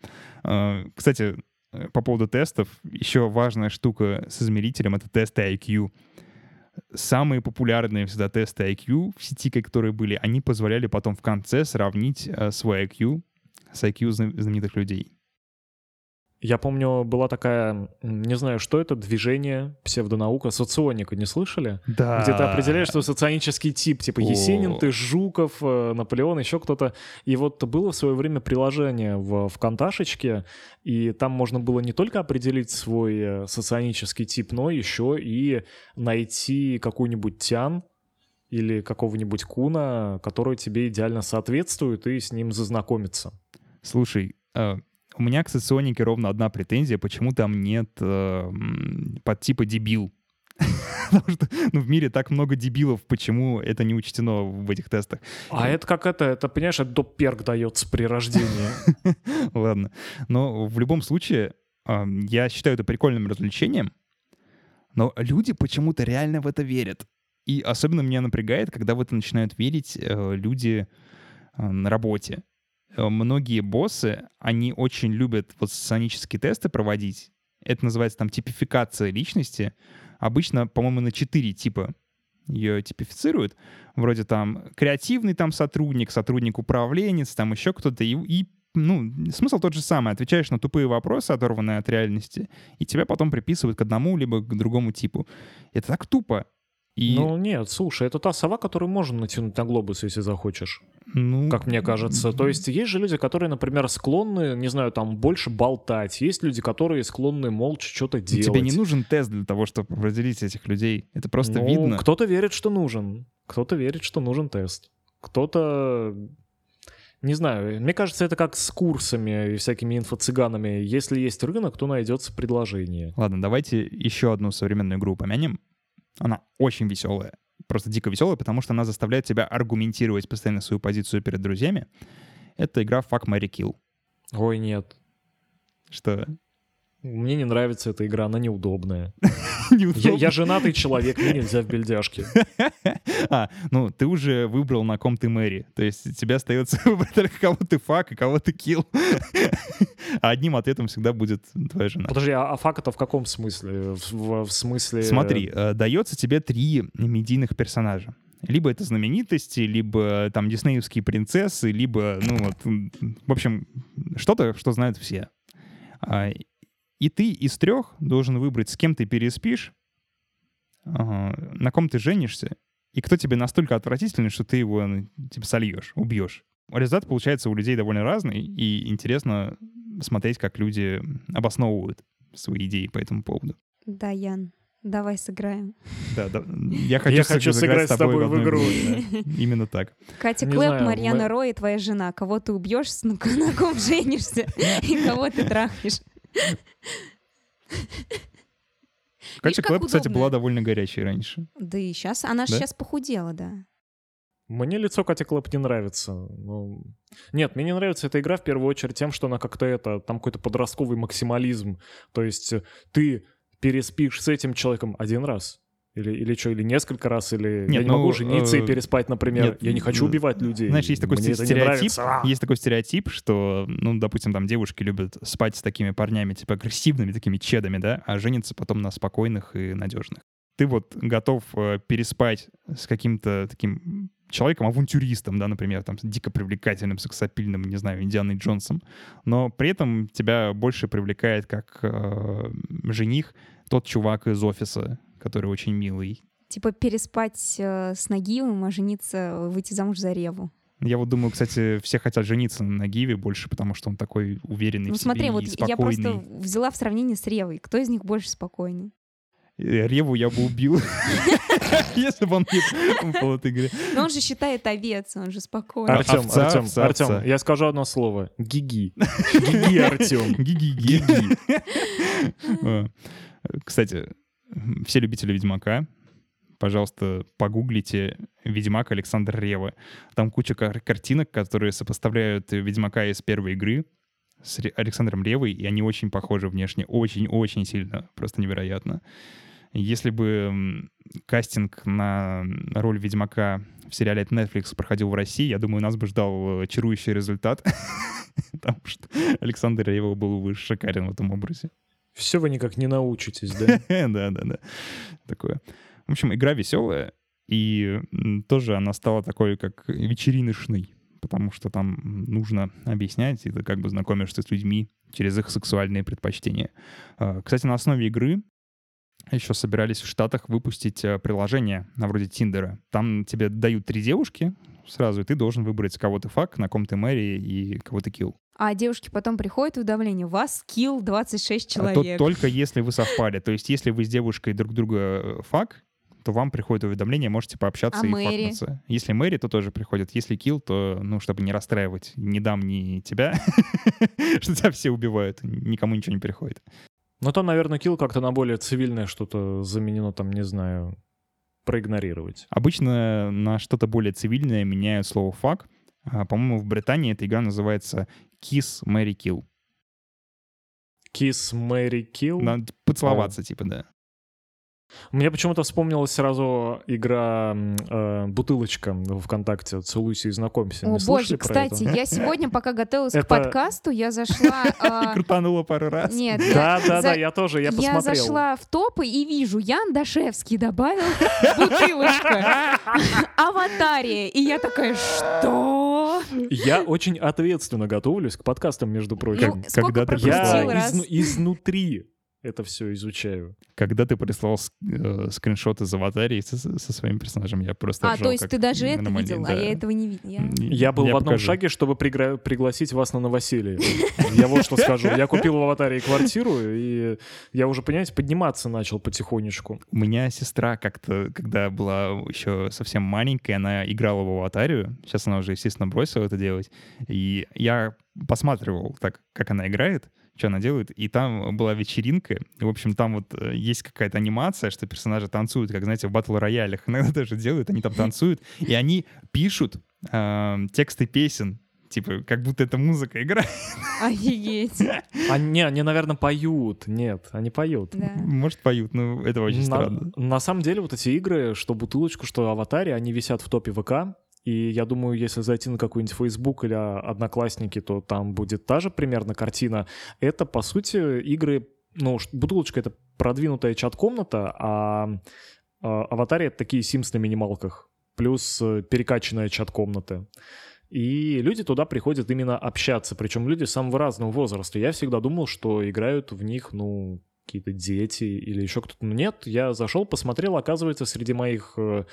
А, Кстати, э, по поводу тестов, еще важная штука с измерителем — это тесты IQ. Самые популярные всегда тесты IQ в сети, которые были, они позволяли потом в конце сравнить э, свой IQ с IQ зна- знаменитых людей. Я помню, была такая, не знаю, что это, движение, псевдонаука, соционика, не слышали? Да. Где ты определяешь свой соционический тип, типа О. Есенин, ты, Жуков, э, Наполеон, еще кто-то. И вот было в свое время приложение в ВКонташечке, и там можно было не только определить свой э, соционический тип, но еще и найти какую-нибудь тян или какого-нибудь куна, который тебе идеально соответствует, и с ним зазнакомиться. Слушай, э, у меня к соционике ровно одна претензия, почему там нет э, подтипа дебил. Потому что ну, в мире так много дебилов, почему это не учтено в этих тестах. А это как это, это, понимаешь, это доп. перк дается при рождении. Ладно. Но в любом случае, ам, я считаю это прикольным развлечением, но люди почему-то реально в это верят. И особенно меня напрягает, когда в это начинают верить э, люди э, на работе. Э, Многие боссы, они очень любят вот соционические тесты проводить. Это называется там типификация личности. Обычно, по-моему, на четыре типа ее типифицируют. Вроде там креативный там сотрудник, сотрудник-управленец, там еще кто-то. И, и, ну, смысл тот же самый. Отвечаешь на тупые вопросы, оторванные от реальности, и тебя потом приписывают к одному либо к другому типу. Это так тупо. И, Ну нет, слушай, это та сова, которую можно натянуть на глобус, если захочешь. ну, как мне кажется. То есть есть же люди, которые, например, склонны, не знаю, там больше болтать. Есть люди, которые склонны молча что-то делать. тебе не нужен тест для того, чтобы определить этих людей. Это просто Ну, видно. Кто-то верит, что нужен. Кто-то верит, что нужен тест. Кто-то... Не знаю, мне кажется, это как с курсами и всякими инфо-цыганами. Если есть рынок, то найдется предложение. Ладно, давайте еще одну современную игру упомянем. Она очень веселая. Просто дико веселая, потому что она заставляет тебя аргументировать постоянно свою позицию перед друзьями. Это игра Fuck, Mary Kill. Ой, нет. Что? Мне не нравится эта игра, она неудобная. Я, я женатый человек, мне нельзя в бельдяшке. А, ну ты уже выбрал, на ком ты Мэри. То есть тебе остается выбрать только кого ты фак и кого ты килл. А одним ответом всегда будет твоя жена. Подожди, а, а фак это в каком смысле? В, в- в смысле... Смотри, э, дается тебе три медийных персонажа. Либо это знаменитости, либо там диснеевские принцессы, либо, ну вот, в общем, что-то, что знают все. И ты из трех должен выбрать, с кем ты переспишь, на ком ты женишься, и кто тебе настолько отвратительный, что ты его ну, типа сольешь, убьешь. Результат получается у людей довольно разный, и интересно смотреть, как люди обосновывают свои идеи по этому поводу. Да, Ян, давай сыграем. Да, да. Я хочу, Я хочу сыграть сыграть с тобой в игру. да. Именно так. Катя Не Клэп, знаю, Марьяна мы- Рой и твоя жена. Кого ты убьешь, на ком женишься и кого ты трахнешь. Катя Клэп, кстати, удобно. была довольно горячей раньше. Да и сейчас, она же Да? сейчас похудела, да. Мне лицо Кати Клэп не нравится. Ну, Нет, мне не нравится эта игра в первую очередь тем, что она как-то это, там какой-то подростковый максимализм. То есть ты переспишь с этим человеком один раз. Или, или что, или несколько раз, или Нет, я не ну, могу жениться и э, переспать, например. нет, я не хочу убивать людей. Знаешь, есть такой Мне стереотип. А! есть такой стереотип, что, ну, допустим, там девушки любят спать с такими парнями, типа агрессивными такими чедами, да, а женятся потом на спокойных и надежных. Ты вот готов э, переспать с каким-то таким человеком, авантюристом, да, например, там, с дико привлекательным, сексапильным, не знаю, Индианой Джонсом, но при этом тебя больше привлекает как э, жених тот чувак из офиса, который очень милый. Типа переспать э, с Нагиевым, а жениться, выйти замуж за Реву. Я вот думаю, кстати, все хотят жениться на Гиве больше, потому что он такой уверенный Ну в себе смотри, и вот спокойный. я просто взяла в сравнение с Ревой. Кто из них больше спокойный? Э, Реву я бы убил, если бы он не по этой игре. Но он же считает овец, он же спокойный. Ар- Артем, Артем, Артем, я скажу одно слово. Гиги. Гиги, Артем. Гиги-ги. Э, Кстати, все любители Ведьмака, пожалуйста, погуглите «Ведьмак Александр Рева». Там куча кар- картинок, которые сопоставляют Ведьмака из первой игры с Ре- Александром Ревой, и они очень похожи внешне, очень-очень сильно, просто невероятно. Если бы кастинг на роль Ведьмака в сериале от Netflix проходил в России, я думаю, нас бы ждал э, чарующий результат, потому что Александр Рева был бы шикарен в этом образе. Все вы никак не научитесь, да? Да, да, да. Такое. В общем, игра веселая, и тоже она стала такой, как вечериночной, потому что там нужно объяснять, и ты как бы знакомишься с людьми через их сексуальные предпочтения. А, Кстати, на основе игры еще собирались в Штатах выпустить э, приложение на вроде Tinder а. Там тебе дают три девушки сразу, и ты должен выбрать, кого ты fuck, на ком ты marry и кого ты kill. А девушки потом приходят в уведомление. Вас kill 26 А то человек. только если вы совпали. То есть если вы с девушкой друг друга э, fuck, то вам приходит уведомление, можете пообщаться А и Мэри? факнуться. Если Мэри, то тоже приходит. Если килл, то, ну, чтобы не расстраивать, не дам ни тебя, что тебя все убивают, никому ничего не приходит. Ну, там, наверное, килл как-то на более цивильное что-то заменено, там, не знаю, проигнорировать. Обычно на что-то более цивильное меняют слово «fuck». А, По-моему, в Британии эта игра называется Kiss, Mary Kill. Kiss, Mary, Kill. Надо поцеловаться, типа, да. Мне почему-то вспомнилась сразу игра э, «Бутылочка» в ВКонтакте. «Целуйся и знакомься». О, Не боже, кстати, это? я сегодня, пока готовилась Это- к подкасту, я зашла... а, Крутанула пару раз. Нет, я Да, да, за- да, я тоже, я Я посмотрел. зашла в топы и вижу, Ян Дашевский добавил бутылочка, аватария. И я такая, что? Я очень ответственно готовлюсь к подкастам, между прочим. Ну, когда ты я изну- изнутри это все изучаю. Когда ты прислал с- э, скриншот из аватарии со, со своим персонажем, я просто А, ржал, то есть как ты даже это видел, а да. я этого не видела. Я- Я был в одном покажу. шаге, чтобы пригра- пригласить вас на новоселье. Я вот что скажу. Я купил в аватарии квартиру, и я уже, понимаете, подниматься начал потихонечку. У меня сестра как-то, когда была еще совсем маленькая, она играла в аватарию. Сейчас она уже, естественно, бросила это делать. И я посматривал так, как она играет, что она делает. И там была вечеринка. И, в общем, там вот э, есть какая-то анимация, что персонажи танцуют, как, знаете, в батл-роялях иногда даже делают. Они там танцуют. И они пишут э, тексты песен. Типа, как будто это музыка играет. Офигеть. Они, они, наверное, поют. Нет, они поют. Да. Может, поют. Ну, это очень на, странно. на самом деле вот эти игры, что бутылочку, что аватаре, они висят в топе ВК. И я думаю, если зайти на какой-нибудь Facebook или Одноклассники, то там будет та же примерно картина. Это, по сути, игры... Ну, бутылочка — это продвинутая чат-комната, а, а аватаре — это такие Sims на минималках. Плюс э, перекачанная чат-комната. И люди туда приходят именно общаться, причем люди самого разного возраста. Я всегда думал, что играют в них, ну, какие-то дети или еще кто-то. Но нет, я зашел, посмотрел, оказывается, среди моих э,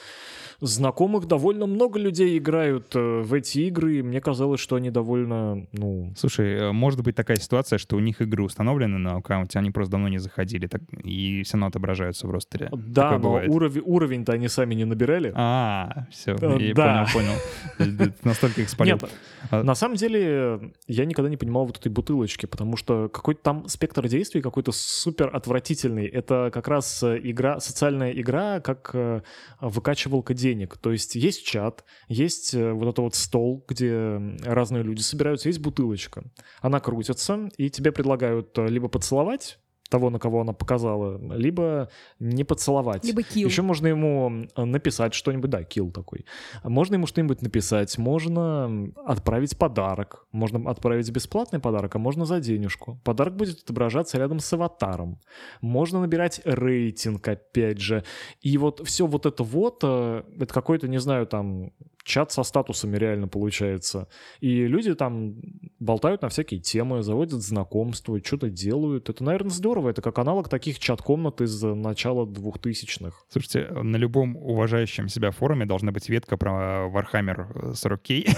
знакомых довольно много людей играют э, в эти игры, и мне казалось, что они довольно, ну... Слушай, э, может быть такая ситуация, что у них игры установлены на аккаунте, они просто давно не заходили, так, и все равно отображаются в ростере. Да, Такое но бывает. уровень, уровень-то они сами не набирали. А, все, Э, я да. понял, понял. Настолько их спалил. Нет, А- на самом деле я никогда не понимал вот этой бутылочки, потому что какой-то там спектр действий какой-то супер отвратительный. Это как раз э, игра, социальная игра, как э, выкачивалка денег. То есть есть чат, есть э, вот это вот стол, где разные люди собираются, есть бутылочка. Она крутится, и тебе предлагают либо поцеловать того, на кого она показала, либо не поцеловать. Либо килл. Еще можно ему написать что-нибудь, да, килл такой. Можно ему что-нибудь написать, можно отправить подарок, можно отправить бесплатный подарок, а можно за денежку. Подарок будет отображаться рядом с аватаром. Можно набирать рейтинг, опять же. И вот все вот это вот, э, это какой-то, не знаю, там, чат со статусами реально получается. И люди там болтают на всякие темы, заводят знакомства, что-то делают. Это, наверное, здорово. Это как аналог таких чат-комнат из э, начала 2000-х. Слушайте, на любом уважающем себя форуме должна быть ветка про Warhammer 40k.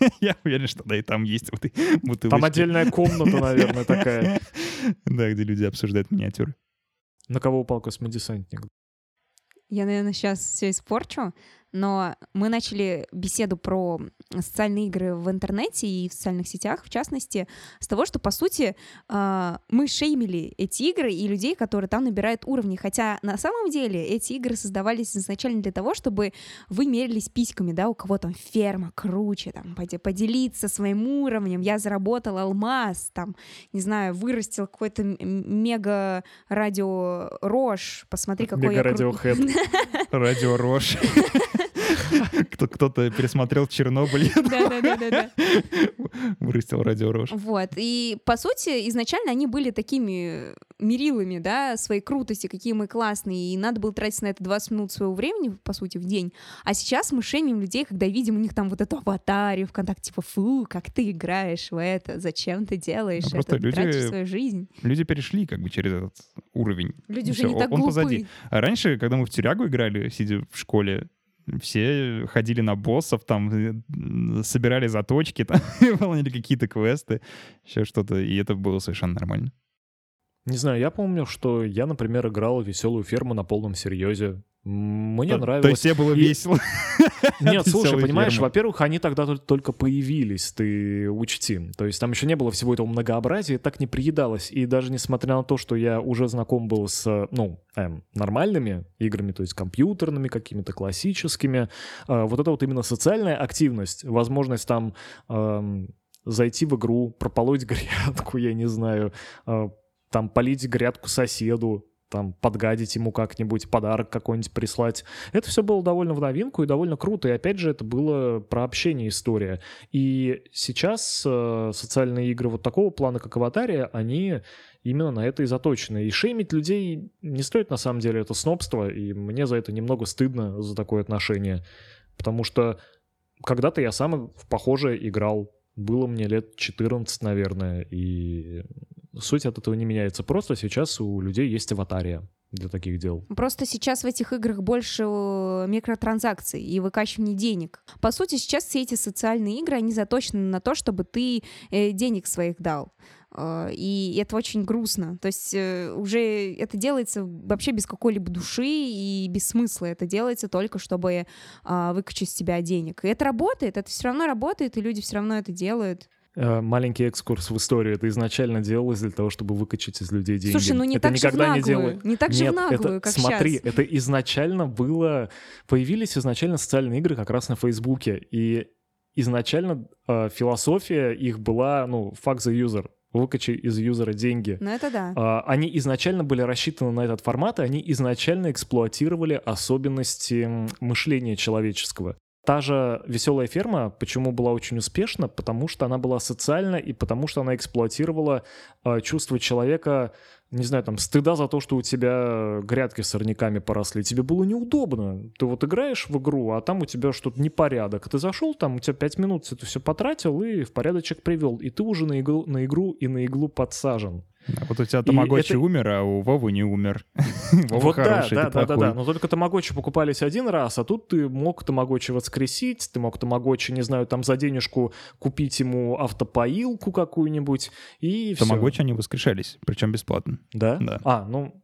Я уверен, что да, и там есть вот и бутылочки. Там отдельная комната, наверное, такая. Да, где люди обсуждают миниатюры. На кого упал космодесантник? Я, наверное, сейчас все испорчу, но мы начали беседу про социальные игры в интернете и в социальных сетях, в частности, с того, что, по сути, а, мы шеймили эти игры и людей, которые там набирают уровни. Хотя на самом деле эти игры создавались изначально для того, чтобы вы мерились письками, да, у кого там ферма круче, там, поде- поделиться своим уровнем. Я заработал алмаз, там, не знаю, вырастил какой-то мега радио рожь, посмотри, какой я кру- Мега-радиохэд. Радио Рош. Кто- Кто-то пересмотрел Чернобыль, Да-да-да-да-да. вырастил Радио. Вот. И, по сути, изначально они были такими мерилами, да, своей крутости, какие мы классные, и надо было тратить на это 20 минут своего времени, по сути, в день. А сейчас мы шеймим людей, когда видим у них там вот эту аватарию ВКонтакте, типа, фу, как ты играешь в это, зачем ты делаешь просто это, люди- тратишь свою жизнь. Люди перешли как бы через этот уровень. Люди уже не так он глупы. позади. А раньше, когда мы в тюрягу играли, сидя в школе, все ходили на боссов, там, собирали заточки, там, выполняли какие-то квесты, еще что-то, и это было совершенно нормально. Не знаю, я помню, что я, например, играл веселую ферму на полном серьезе. Мне то, нравилось. То есть тебе было И- весело? Нет, слушай, понимаешь, во-первых, они тогда тол- только появились, ты учти. То есть там еще не было всего этого многообразия, так не приедалось. И даже несмотря на то, что я уже знаком был с, ну, эм, нормальными играми, то есть компьютерными, какими-то классическими, э, вот это вот именно социальная активность, возможность там эм, зайти в игру, прополоть грядку, я не знаю, э, там полить грядку соседу, там подгадить ему как-нибудь, подарок какой-нибудь прислать. Это все было довольно в новинку и довольно круто. И опять же, это было про общение история. И сейчас э, социальные игры вот такого плана, как Аватария, они именно на это и заточены. И шеймить людей не стоит на самом деле, это снобство, и мне за это немного стыдно, за такое отношение. Потому что когда-то я сам в похожее играл. Было мне лет 14, наверное, и суть от этого не меняется. Просто сейчас у людей есть аватария для таких дел. Просто сейчас в этих играх больше э, микротранзакций и выкачивания денег. По сути, сейчас все эти социальные игры, они заточены на то, чтобы ты э, денег своих дал. Э, И это очень грустно. То есть уже это делается вообще без какой-либо души и без смысла. Это делается только, чтобы а, выкачать с тебя денег. И это работает, это все равно работает, и люди все равно это делают. Э, Маленький экскурс в историю. Это изначально делалось для того, чтобы выкачать из людей деньги. Слушай, ну не это так же в никогда не наглую. делают. Не так же Нет, в наглую, это, как смотри, сейчас. это изначально было... Появились изначально социальные игры как раз на Фейсбуке. И изначально э, философия их была, ну, fuck the user. Выкачай из юзера деньги. Ну это да. А, Они изначально были рассчитаны на этот формат, и они изначально эксплуатировали особенности мышления человеческого. Та же «Веселая ферма» почему была очень успешна? Потому что она была социальна и потому что она эксплуатировала э, чувство человека, не знаю, там, стыда за то, что у тебя грядки с сорняками поросли. Тебе было неудобно. Ты вот играешь в игру, а там у тебя что-то непорядок. Ты зашел, там у тебя пять минут это все потратил и в порядочек привел. И ты уже на игру, на игру и на иглу подсажен. Вот у тебя Тамагочи это- умер, а у Вовы не умер. Вова Вот да, хороший, да, да, да, да. Но только тамагочи покупались один раз, а тут ты мог тамагочи воскресить, ты мог тамагочи, не знаю, там за денежку купить ему автопоилку какую-нибудь, и все. Тамагочи они воскрешались, причем бесплатно. Да? Да. А, ну,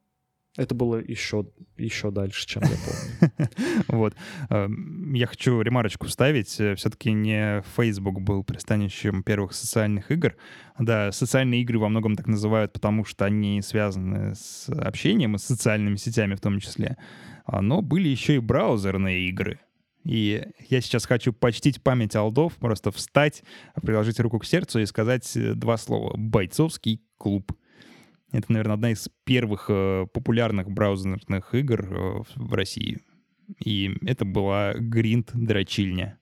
это было еще, еще дальше, чем я помню. Вот. Эм, Я хочу ремарочку вставить. Все-таки не Facebook был пристанищем первых социальных игр. Да, социальные игры во многом так называют, потому что они связаны с общением и с социальными сетями в том числе. А, Но были еще и браузерные игры. И я сейчас хочу почтить память алдов, просто встать, приложить руку к сердцу и сказать э, два слова. Бойцовский клуб. Это, наверное, одна из первых э, популярных браузерных игр э, в России. И это была гринд-дрочильня.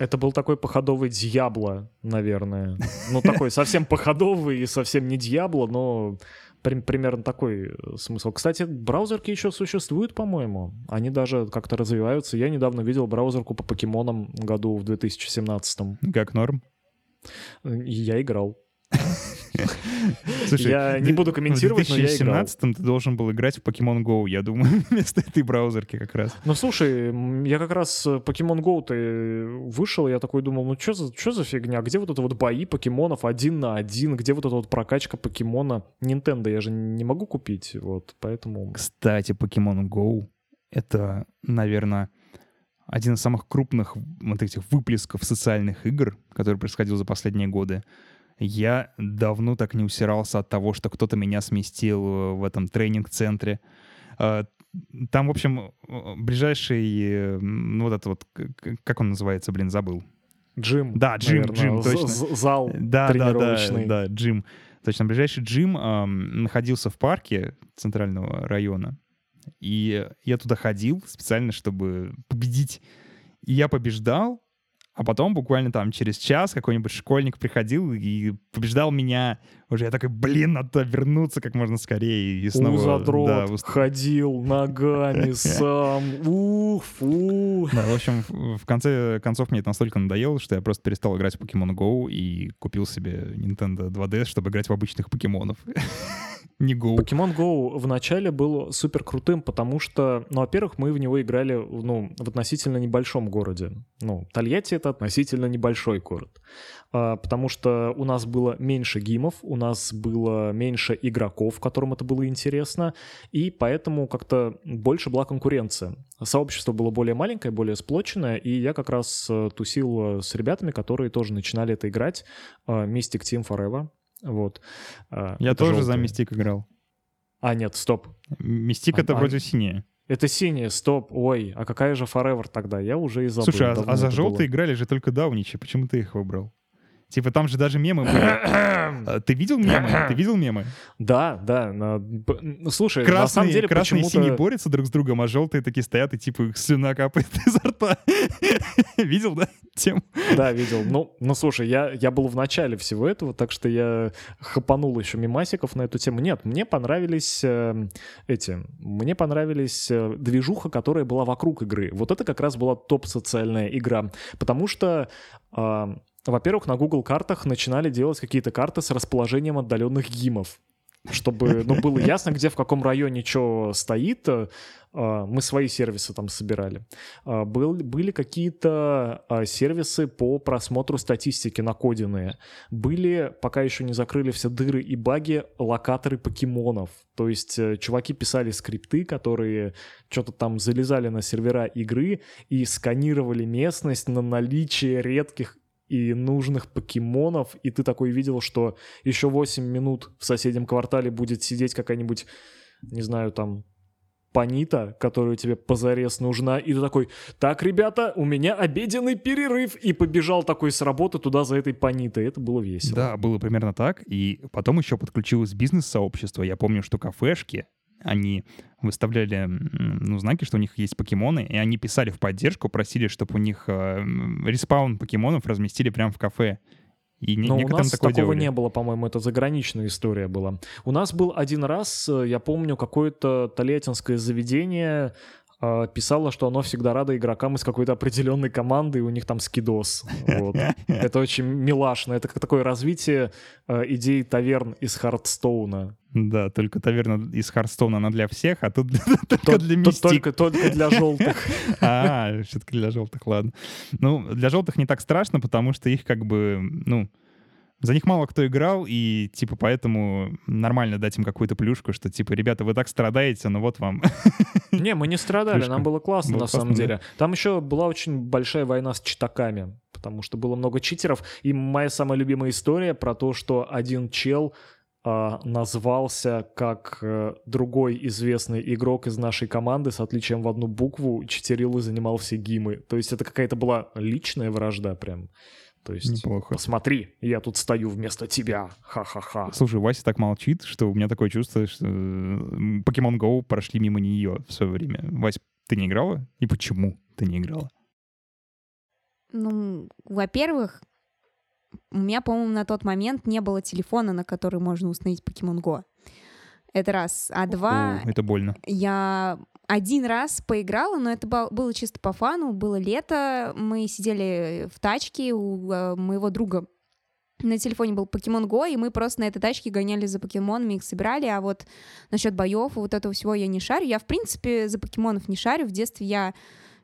Это был такой походовый Дьябло, наверное. Ну, такой совсем походовый и совсем не Дьябло, но при- примерно такой э, смысл. Кстати, браузерки еще существуют, по-моему. Они даже как-то развиваются. Я недавно видел браузерку по покемонам году в 2017. Как норм? Я играл. Слушай, Я не буду комментировать, В но я играл. 2017 ты должен был играть в Pokemon Go, я думаю, вместо этой браузерки как раз. Ну, слушай, я как раз э, Pokemon Go-то э, вышел, я такой думал, ну что за, чё за фигня? Где вот это вот бои покемонов один на один? Где вот эта вот прокачка покемона? Nintendo я же не могу купить, вот, поэтому... Кстати, Pokemon Go — это, наверное, один из самых крупных вот этих выплесков социальных игр, который происходил за последние годы. Я давно так не усирался от того, что кто-то меня сместил э, в этом тренинг-центре. Э, Там, в общем, э, ближайший, э, ну вот это вот, как он называется, блин, забыл. Джим. Да, Джим, наверное, Джим, точно. Зал Да, да, да, тренировочный. да, Джим. Точно, ближайший Джим ам, находился в парке центрального района. И я туда ходил специально, чтобы победить. И я побеждал, а потом буквально там через час какой-нибудь школьник приходил и побеждал меня. Уже я такой, блин, надо вернуться как можно скорее. И снова... У, задрот, да, выс- ходил ногами сам. Ух, фу. Да, в общем, в в конце концов мне это настолько надоело, что я просто перестал играть в Pokemon Go и купил себе Nintendo 2DS, чтобы играть в обычных покемонов. Не Go. Pokemon Go в начале был супер крутым, потому что, ну, во-первых, мы в него играли, ну, в относительно небольшом городе. Ну, Тольятти — это относительно небольшой город. А, потому что у нас было меньше гимов, у нас было меньше игроков, которым это было интересно, и поэтому как-то больше была конкуренция. Сообщество было более маленькое, более сплоченное, и я как раз э, тусил э, с ребятами, которые тоже начинали это играть. А, Mystic Team Forever, вот. А, Я это тоже за желтые. Мистик играл. А, нет, стоп. Мистик А- это а- вроде синяя. Это синяя, стоп, ой, а какая же Forever тогда? Я уже и забыл. Слушай, а, а за желтые было. играли же только Дауничи. Почему ты их выбрал? Типа там же даже мемы были. А, Ты видел мемы? Ты видел мемы? Да, да. б- ну, Слушай, на самом Красные, деле красные и синие борются друг с другом, а желтые такие стоят и типа их слюна капает изо рта. Видел, да? Тему? Да, видел. Ну, ну слушай, я, я был в начале всего этого, так что я хапанул еще мимасиков на эту тему. Нет, мне понравились э, эти... Мне понравились э, движуха, которая была вокруг игры. Вот это как раз была топ-социальная игра. Потому что... э, во-первых, на Google картах начинали делать какие-то карты с расположением отдаленных гимов. Чтобы ну, было ясно, где в каком районе что стоит. э, а, Мы свои сервисы там собирали. А, был- Были какие-то а, сервисы по просмотру статистики накоденные. Были, пока еще не закрыли все дыры и баги, локаторы покемонов. То есть э, чуваки писали скрипты, которые что-то там залезали на сервера игры и сканировали местность на наличие редких и нужных покемонов, и ты такой видел, что еще 8 минут в соседнем квартале будет сидеть какая-нибудь, не знаю, там, панита, которая тебе позарез нужна, и ты такой, так, ребята, у меня обеденный перерыв, и побежал такой с работы туда за этой панитой. Это было весело. Да, было примерно так. И потом еще подключилось бизнес-сообщество. Я помню, что кафешки, они выставляли ну, знаки, что у них есть покемоны, и они писали в поддержку, просили, чтобы у них э, респаун покемонов разместили прямо в кафе. И не- Но у нас такое такого делали. не было, по-моему, это заграничная история была. У нас был один раз, э, я помню, какое-то тольяттинское заведение э, писало, что оно всегда радо игрокам из какой-то определенной команды, и у них там скидос. Вот. Это очень милашно. Это как такое развитие э, идеи таверн из Хардстоуна. Да, только таверна из Харстона, она для всех, а тут только для мистик. Только для желтых. А, все-таки для желтых, ладно. Ну, для желтых не так страшно, потому что их как бы, ну, за них мало кто играл, и, типа, поэтому нормально дать им какую-то плюшку, что, типа, ребята, вы так страдаете, ну вот вам. Не, мы не страдали, Плюшка. нам было классно Было на самом классно, деле. Там еще была очень большая война с читаками, потому что было много читеров. И моя самая любимая история про то, что один чел а, назвался как э, другой известный игрок из нашей команды с отличием в одну букву, читерил и занимал все гимы. То есть это какая-то была личная вражда прям. То есть, Неплохо. посмотри, я тут стою вместо тебя, ха-ха-ха. Слушай, Вася так молчит, что у меня такое чувство, что Pokemon Go прошли мимо нее в свое время. Вась, ты не играла? И почему ты не играла? Ну, во-первых, у меня, по-моему, на тот момент не было телефона, на который можно установить Pokemon Go. Это раз. А два, О, это больно. я один раз поиграла, но это был- было чисто по фану, было лето, мы сидели в тачке у э, моего друга. На телефоне был Pokemon Go, и мы просто на этой тачке гоняли за покемонами, их собирали, а вот насчет боев вот этого всего я не шарю. Я, в принципе, за покемонов не шарю. В детстве я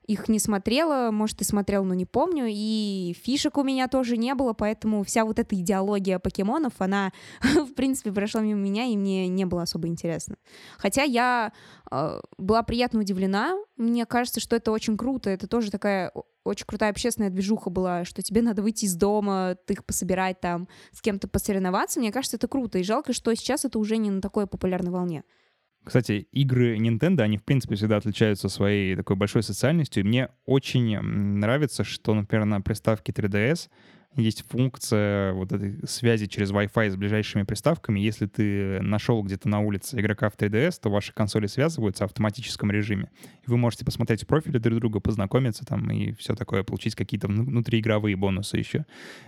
их не смотрела, может, и смотрела, но не помню, и фишек у меня тоже не было, поэтому вся вот эта идеология покемонов, она, в принципе, прошла мимо меня, и мне не было особо интересно. Хотя я э, была приятно удивлена, мне кажется, что это очень круто, это тоже такая очень крутая общественная движуха была, что тебе надо выйти из дома, ты их пособирать там, с кем-то посоревноваться, мне кажется, это круто, и жалко, что сейчас это уже не на такой популярной волне. Кстати, игры Nintendo, они, в принципе, всегда отличаются своей такой большой социальностью. И мне очень нравится, что, например, на приставке 3DS есть функция вот этой связи через Wi-Fi с ближайшими приставками. Если ты нашел где-то на улице игрока в 3DS, то ваши консоли связываются в автоматическом режиме. Вы можете посмотреть профили друг друга, познакомиться там и все такое, получить какие-то вну- внутриигровые бонусы еще.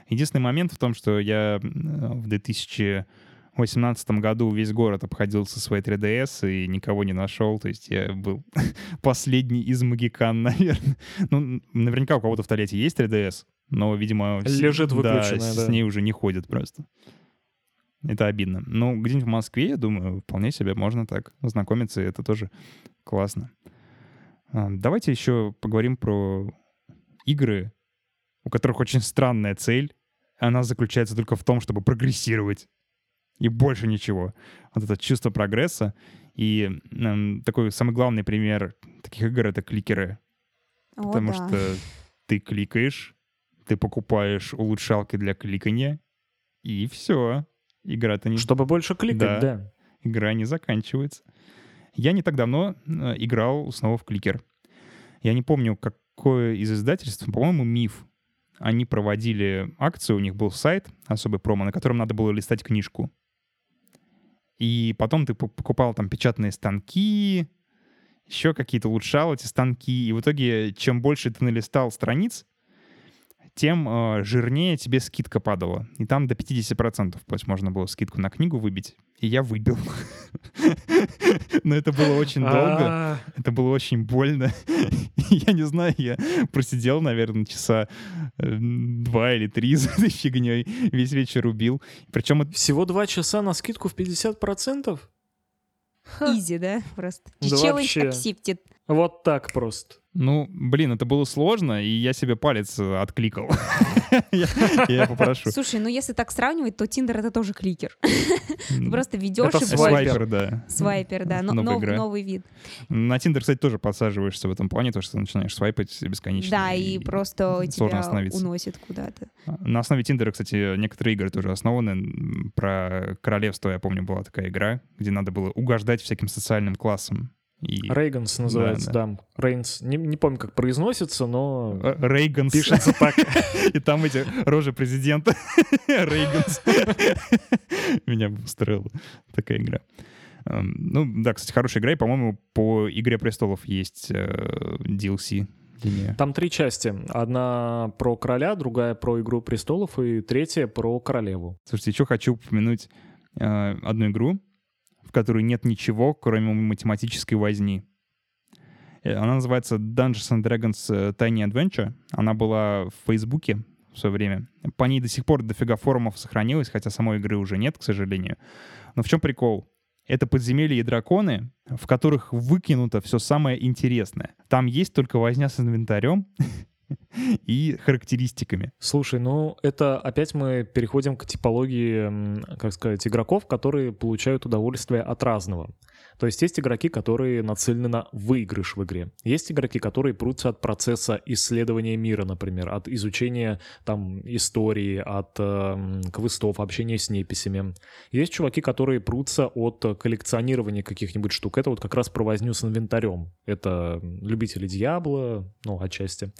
Единственный момент в том, что я в 2000 в 2018 году весь город обходил со своей 3DS и никого не нашел. То есть я был последний из магикан, наверное. Ну, наверняка у кого-то в туалете есть 3DS, но, видимо... с- Лежит да, выключенная, с да. ней уже не ходят просто. Это обидно. Но где-нибудь в Москве, я думаю, вполне себе можно так знакомиться, и это тоже классно. А, давайте еще поговорим про игры, у которых очень странная цель. Она заключается только в том, чтобы прогрессировать. И больше ничего. Вот это чувство прогресса. И эм, такой самый главный пример таких игр — это кликеры. О, потому да. что ты кликаешь, ты покупаешь улучшалки для кликания, и все. Игра-то не... Чтобы больше кликать, Да. да. Игра не заканчивается. Я не так давно э, играл снова в кликер. Я не помню, какое из издательств, по-моему, Миф. Они проводили акцию, у них был сайт, особый промо, на котором надо было листать книжку. И потом ты покупал там печатные станки, еще какие-то улучшал эти станки. И в итоге, чем больше ты налистал страниц, тем э, жирнее тебе скидка падала. И там до 50% то есть можно было скидку на книгу выбить. И я выбил. Но это было очень долго. А, Это было очень больно. Я не знаю, я просидел, наверное, часа э, два или три за этой фигней. Весь вечер убил. Причем Всего два часа на скидку в 50%? Изи, да? Просто. Вообще. accepted. Вот так просто. Ну, блин, это было сложно, и я себе палец э, откликал. Я попрошу. Слушай, ну если так сравнивать, то Тиндер это тоже кликер. Ты просто ведешь и swiper. Swiper, да. Swiper, да, новый вид. На Tinder, кстати, тоже подсаживаешься в этом плане, то, что ты начинаешь свайпать бесконечно. Да, и просто тебя уносит куда-то. На основе Tinder а, кстати, некоторые игры тоже основаны. Про королевство, я помню, была такая игра, где надо было угождать всяким социальным классам. И Reigns называется, да. Reigns. Не, не помню, как произносится, но Э, Reigns. пишется так. И там эти рожи президента. Рейганс. Меня устроила такая игра. Эм, Ну, да, кстати, хорошая игра. И, по-моему, по «Игре престолов» есть э, DLC для. Там три части. Одна про короля, другая про Игру престолов и третья про королеву. Слушайте, еще хочу упомянуть э, одну игру, в которой нет ничего, кроме математической возни. Э, Она называется Dungeons and Dragons э, Tiny Adventure. Она была в Фейсбуке в свое время. По ней до сих пор дофига форумов сохранилось, хотя самой игры уже нет, к сожалению. Но в чем прикол? Это подземелья и драконы, в которых выкинуто все самое интересное. Там есть только возня с инвентарем и характеристиками. Слушай, ну это опять мы переходим к типологии, как сказать, игроков, которые получают удовольствие от разного. То есть есть игроки, которые нацелены на выигрыш в игре. Есть игроки, которые прутся от процесса исследования мира, например, от изучения там истории, от эм, квестов, общения с неписями. Есть чуваки, которые прутся от э, коллекционирования каких-нибудь штук. Это вот как раз про возню с инвентарем. Это любители Диабло, ну, отчасти.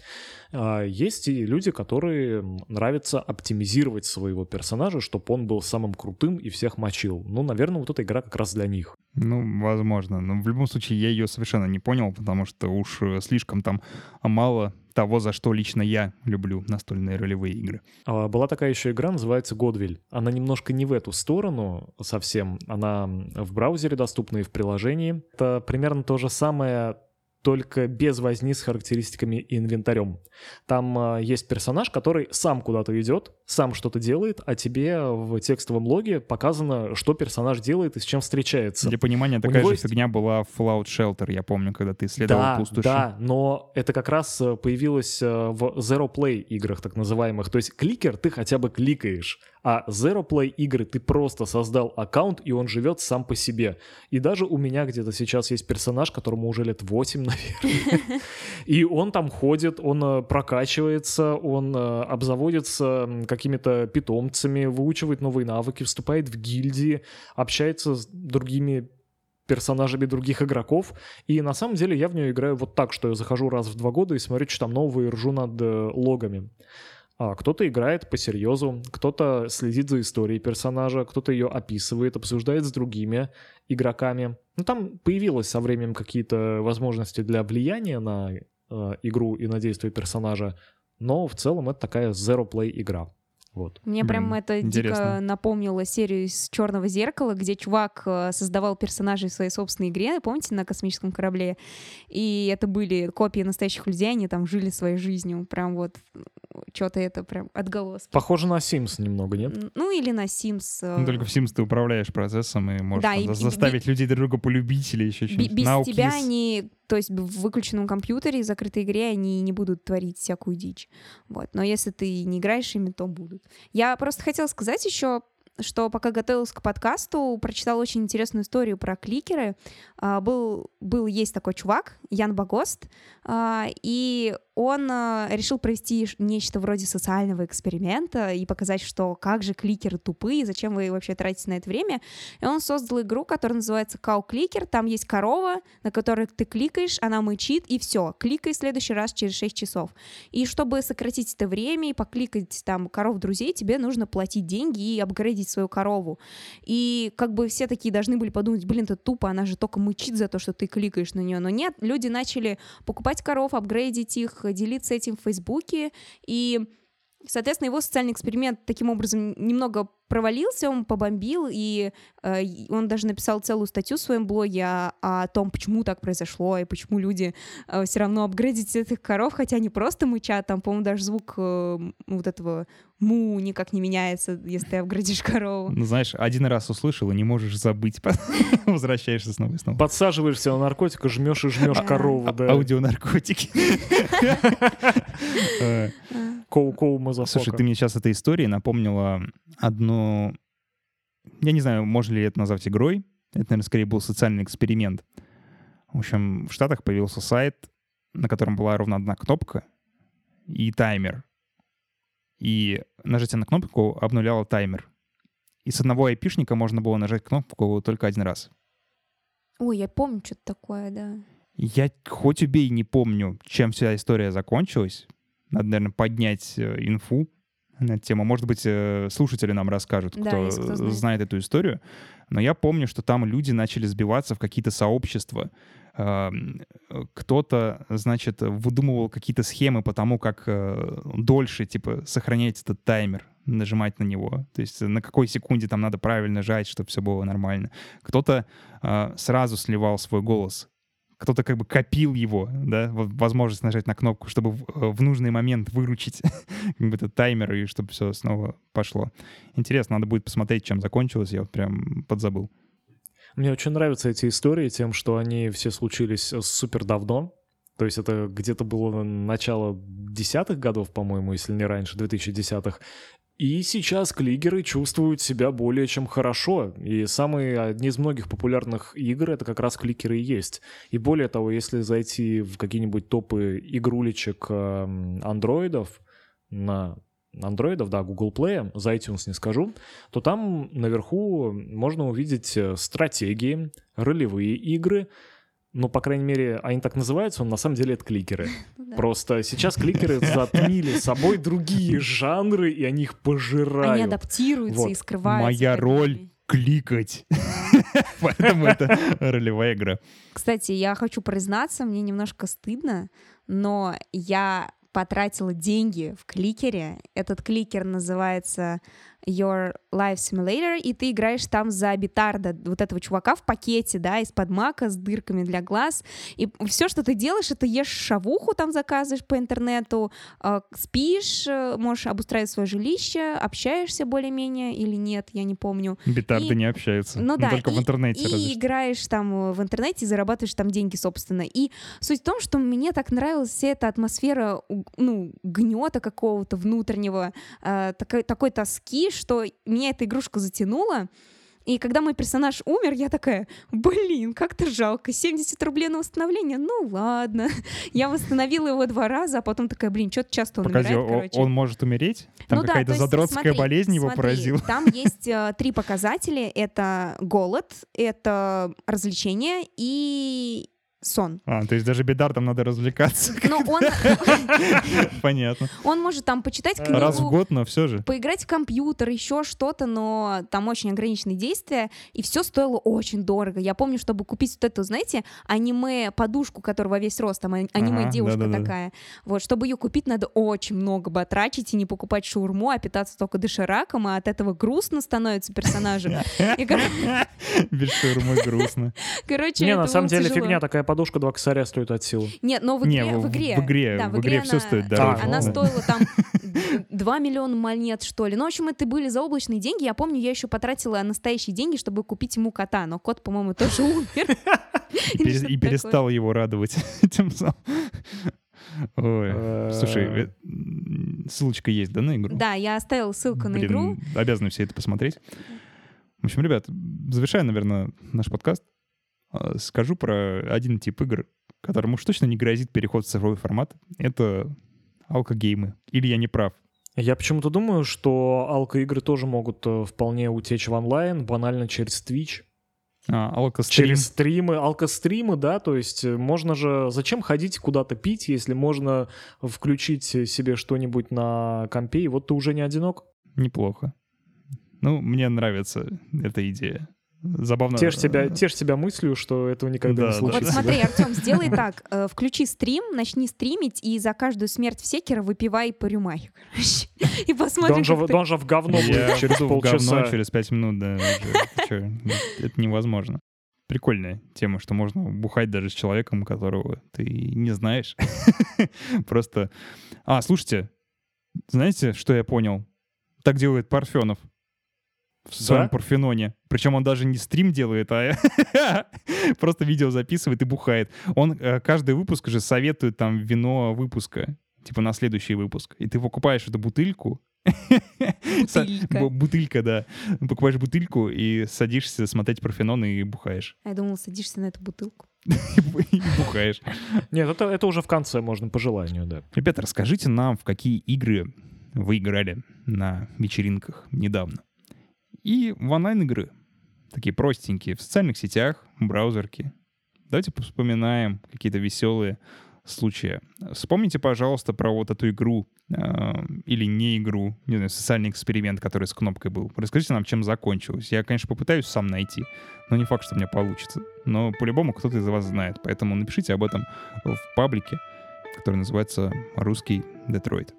А Есть и люди, которые нравится оптимизировать своего персонажа, чтобы он был самым крутым и всех мочил. Ну, наверное, вот эта игра как раз для них. Ну, возможно. Но в любом случае я ее совершенно не понял, потому что уж э, слишком там мало того, за что лично я люблю настольные ролевые игры. А, Была такая еще игра, называется Godville. Она немножко не в эту сторону совсем. Она в браузере доступна и в приложении. Это примерно то же самое, только без возни с характеристиками и инвентарем. Там а, есть персонаж, который сам куда-то идет, сам что-то делает, а тебе в текстовом логе показано, что персонаж делает и с чем встречается. Для понимания, такая же есть- фигня была в Fallout Shelter, я помню, когда ты исследовал да, пустоши. Да, но это как раз э, появилось э, в Zero Play играх так называемых. То есть кликер ты хотя бы кликаешь, а Zero Play игры ты просто создал аккаунт, и он живет сам по себе. И даже у меня где-то сейчас есть персонаж, которому уже лет 8, наверное. И он там ходит, он э, прокачивается, он э, обзаводится какими-то питомцами, выучивает новые навыки, вступает в гильдии, общается с другими персонажами других игроков. И на самом деле я в нее играю вот так, что я захожу раз в два года и смотрю, что там и ржу над э, логами. А кто-то играет по серьезу, кто-то следит за историей персонажа, кто-то ее описывает, обсуждает с другими игроками. Ну, там появилось со временем какие-то возможности для влияния на э, игру и на действие персонажа, но в целом это такая zero play игра. Вот. Мне прям Блин, это дико интересно. напомнило серию из Черного зеркала, где чувак э, создавал персонажей в своей собственной игре, помните, на космическом корабле? И это были копии настоящих людей, они там жили своей жизнью. Прям вот что-то это прям отголоски. Похоже на Sims немного, нет? Ну или на Sims. э, Ну, только в Sims ты управляешь процессом и можешь Да, там и- за- и- заставить людей друг друга полюбить или еще что-нибудь. без Now тебя kiss. они, то есть в выключенном компьютере, закрытой игре, они не будут творить всякую дичь. Вот. Но если ты не играешь ими, то будут. Я просто хотела сказать еще, что пока готовилась к подкасту, прочитала очень интересную историю про кликеры. А, был, был, есть такой чувак, Ян Багост, а, и он а, решил провести нечто вроде социального эксперимента и показать, что как же кликеры тупые, зачем вы вообще тратите на это время. И он создал игру, которая называется Cow Clicker. Там есть корова, на которой ты кликаешь, она мычит, и все. Кликай в следующий раз через 6 часов. И чтобы сократить это время и покликать там коров друзей, тебе нужно платить деньги и апгрейдить свою корову. И как бы все такие должны были подумать, блин, это тупо, она же только мычит за то, что ты кликаешь на нее. Но нет, люди начали покупать коров, апгрейдить их, делиться этим в Фейсбуке, и Соответственно, его социальный эксперимент таким образом немного провалился, он побомбил, и э, он даже написал целую статью в своем блоге о, о том, почему так произошло, и почему люди все равно апгрейдят этих коров, хотя они просто мычат, там, по-моему, даже звук э, вот этого му никак не меняется, если ты апгрейдишь корову. Ну, знаешь, один раз услышал и не можешь забыть. Возвращаешься снова и снова. Подсаживаешься на наркотик и жмешь и жмешь Да. корову, А- да. Аудионаркотики. Cow-cow motherfucker. Слушай, ты мне сейчас этой историей напомнила одну... Я не знаю, можно ли это назвать игрой. Это, наверное, скорее был социальный эксперимент. В общем, в Штатах появился сайт, на котором была ровно одна кнопка и таймер. И нажатие на кнопку обнуляло таймер. И с одного айпишника можно было нажать кнопку только один раз. Ой, я помню что-то такое, да. Я хоть убей не помню, чем вся история закончилась. Надо, наверное, поднять э, инфу на эту тему. Может быть, э, слушатели нам расскажут, Да, кто, если кто знает. знает эту историю. Но я помню, что там люди начали сбиваться в какие-то сообщества. Э, Кто-то, значит, выдумывал какие-то схемы по тому, как э, дольше, типа, сохранять этот таймер, нажимать на него. То есть на какой секунде там надо правильно жать, чтобы все было нормально. Кто-то э, сразу сливал свой голос кто-то как бы копил его, да, возможность нажать на кнопку, чтобы в, э, нужный момент выручить как бы этот таймер и чтобы все снова пошло. Интересно, надо будет посмотреть, чем закончилось, я вот прям подзабыл. Мне очень нравятся эти истории тем, что они все случились э, супер давно. То есть это где-то было начало десятых годов, по-моему, если не раньше, 2010-х. И сейчас клигеры чувствуют себя более чем хорошо. И самые, одни из многих популярных игр это как раз кликеры и есть. И более того, если зайти в какие-нибудь топы игрулечек эм, андроидов на андроидов, да, Google Play, за iTunes не скажу, то там наверху можно увидеть э, стратегии, ролевые игры, ну, по крайней мере, они так называются, но на самом деле это кликеры. Ну. Просто сейчас кликеры затмили собой другие жанры, и они их пожирают. Они адаптируются и скрываются. Моя роль кликать. Поэтому это ролевая игра. Кстати, я хочу признаться, мне немножко стыдно, но я потратила деньги в кликере. Этот кликер называется Your Life Simulator, и ты играешь там за Битарда, вот этого чувака в пакете, да, из-под мака с дырками для глаз. И все, что ты делаешь, это ешь шавуху там заказываешь по интернету, э, спишь, э, можешь обустраивать свое жилище, общаешься более-менее или нет, я не помню. Битарды И- не общаются. Ну да, Только в и- интернете И играешь там э, в интернете, и зарабатываешь там деньги, собственно. И суть в том, что мне так нравилась вся эта атмосфера, ну, гнета какого-то внутреннего, э, такой, такой тоски, что меня эта игрушка затянула. И когда мой персонаж умер, я такая, блин, как-то жалко, 70 рублей на восстановление, ну ладно. Я восстановила его два раза, а потом такая, блин, что-то часто он Погоди, умирает, короче. он может умереть? Там Ну да, какая-то то есть, задротская смотри, болезнь его смотри, поразила. Там есть э, три показателя. Это голод, это развлечение и сон. А, то есть даже бедартом надо развлекаться. Но он, Понятно. он может там почитать книгу, Раз в год, но все же. поиграть в компьютер, еще что-то, но там очень ограниченные действия, и все стоило очень дорого. Я помню, чтобы купить вот эту, знаете, аниме-подушку, которая во весь рост, там аниме-девушка такая. Вот, чтобы ее купить, надо очень много батрачить и не покупать шаурму, а питаться только дошираком, а от этого грустно становится персонажу. Без шаурмы грустно. короче, Не, на самом деле фигня, такая подушка два косаря стоит от силы. Нет, но в Не, игре, в- в игре, в игре- да, в игре всё она- стоит дороже. Она А, ну. стоила там 2 миллиона монет, что ли. Ну, в общем, это были заоблачные деньги. Я помню, я еще потратила настоящие деньги, чтобы купить ему кота, но кот, по-моему, тоже умер. И, перестал его радовать тем самым. Ой, слушай, Э, э, м, ссылочка есть, да, на игру? Да, я оставила ссылку на игру. обязаны все это посмотреть. В общем, ребят, завершая, наверное, наш подкаст, э, скажу про один тип игр, которому уж точно не грозит переход в цифровой формат. Это алкогеймы. Или я не прав? Я почему-то думаю, что алко-игры тоже могут э, вполне утечь в онлайн, банально через Twitch. А, алкострим. Через стримы, алкостримы, да, то есть э, можно же... Зачем ходить куда-то пить, если можно включить себе что-нибудь на компе, и вот ты уже не одинок? Неплохо. Ну, мне нравится эта идея. Забавно. Тешь себя, тешь себя мыслью, что этого никогда Да, не да. Вот случится. смотри, Артем, сделай так. э, Включи стрим, начни стримить, и за каждую смерть в секера выпивай по короче. И посмотрим, он же, ты- в говно Я будет через полчаса. говно через пять минут, да. Это невозможно. Прикольная тема, что можно бухать даже с человеком, которого ты не знаешь. Просто... А, слушайте, знаете, что я понял? Так делает Парфенов в своем Да? Парфеноне. Причем он даже не стрим делает, а просто видео записывает и бухает. Он э, каждый выпуск же советует там вино выпуска, типа на следующий выпуск. И ты покупаешь эту бутыльку. Бутылька. бу- Бутылька, да. Покупаешь бутыльку и садишься смотреть Парфенон и бухаешь. А Я думала, садишься на эту бутылку. И бухаешь. Нет, это, это уже в конце можно по желанию, да. Ребята, расскажите нам, в какие игры вы играли на вечеринках недавно. И в онлайн-игры. Такие простенькие, в социальных сетях, браузерки. Давайте вспоминаем какие-то веселые случаи. Вспомните, пожалуйста, про вот эту игру э, или не игру, не знаю, социальный эксперимент, который с кнопкой был. Расскажите нам, чем закончилось. Я, конечно, попытаюсь сам найти, но не факт, что у меня получится. Но по-любому кто-то из вас знает. Поэтому напишите об этом в паблике, который называется «Русский Детройт».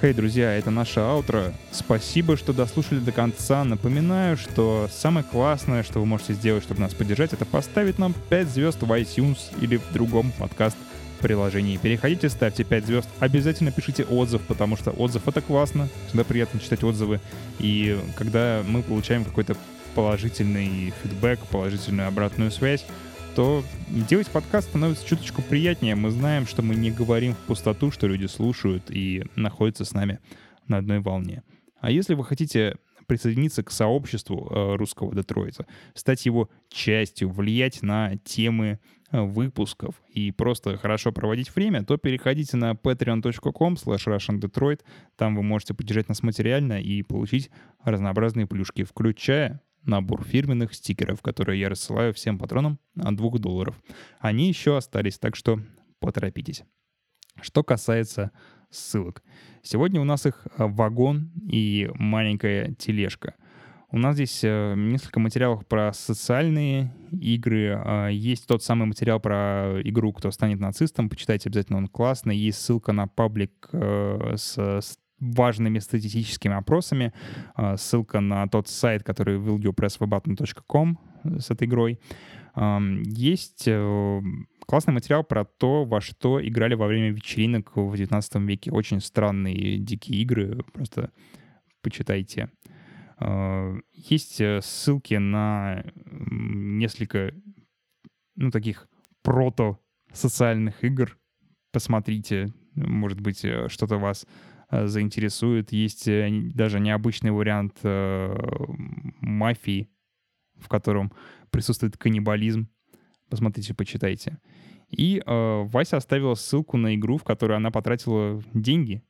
Хей, друзья, это наше аутро. Спасибо, что дослушали до конца. Напоминаю, что самое классное, что вы можете сделать, чтобы нас поддержать, это поставить нам 5 звезд в iTunes или в другом подкаст-приложении. Переходите, ставьте 5 звезд. Обязательно пишите отзыв, потому что отзыв — это классно. Всегда приятно читать отзывы. И когда мы получаем какой-то положительный фидбэк, положительную обратную связь, то делать подкаст становится чуточку приятнее. Мы знаем, что мы не говорим в пустоту, что люди слушают и находятся с нами на одной волне. А если вы хотите присоединиться к сообществу э, русского Детройта, стать его частью, влиять на темы э, выпусков и просто хорошо проводить время, то переходите на patreon.com slash russiandetroit. Там вы можете поддержать нас материально и получить разнообразные плюшки, включая набор фирменных стикеров, которые я рассылаю всем патронам от 2 долларов. Они еще остались, так что поторопитесь. Что касается ссылок. Сегодня у нас их э, вагон и маленькая тележка. У нас здесь э, несколько материалов про социальные игры. А, Есть тот самый материал про игру «Кто станет нацистом». Почитайте обязательно, он классный. Есть ссылка на паблик э, с важными статистическими опросами. А, Ссылка на тот сайт, который willyourpresswebutton.com с этой игрой. Есть э, классный материал про то, во что играли во время вечеринок в 19 веке. Очень странные дикие игры. Просто почитайте. А, Есть э, ссылки на несколько, ну, таких прото-социальных игр. Посмотрите, может быть, э, что-то вас э, заинтересует. Есть э, даже необычный вариант э, мафии, в котором присутствует каннибализм. Посмотрите, почитайте. И э, Вася оставила ссылку на игру, в которой она потратила деньги.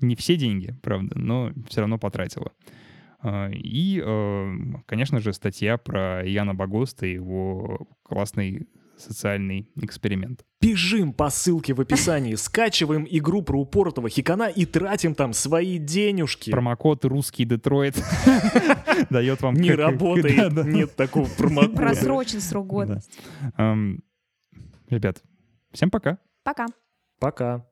Не все деньги, правда, но все равно потратила. И, э, конечно же, статья про Яна Багоста и его классный социальный эксперимент. Бежим по ссылке в описании, скачиваем игру про упоротого хикана и тратим там свои денежки. Промокод «Русский Детройт» дает вам... Не работает, нет такого промокода. Просрочен срок годности. Ребят, всем пока. Пока. Пока.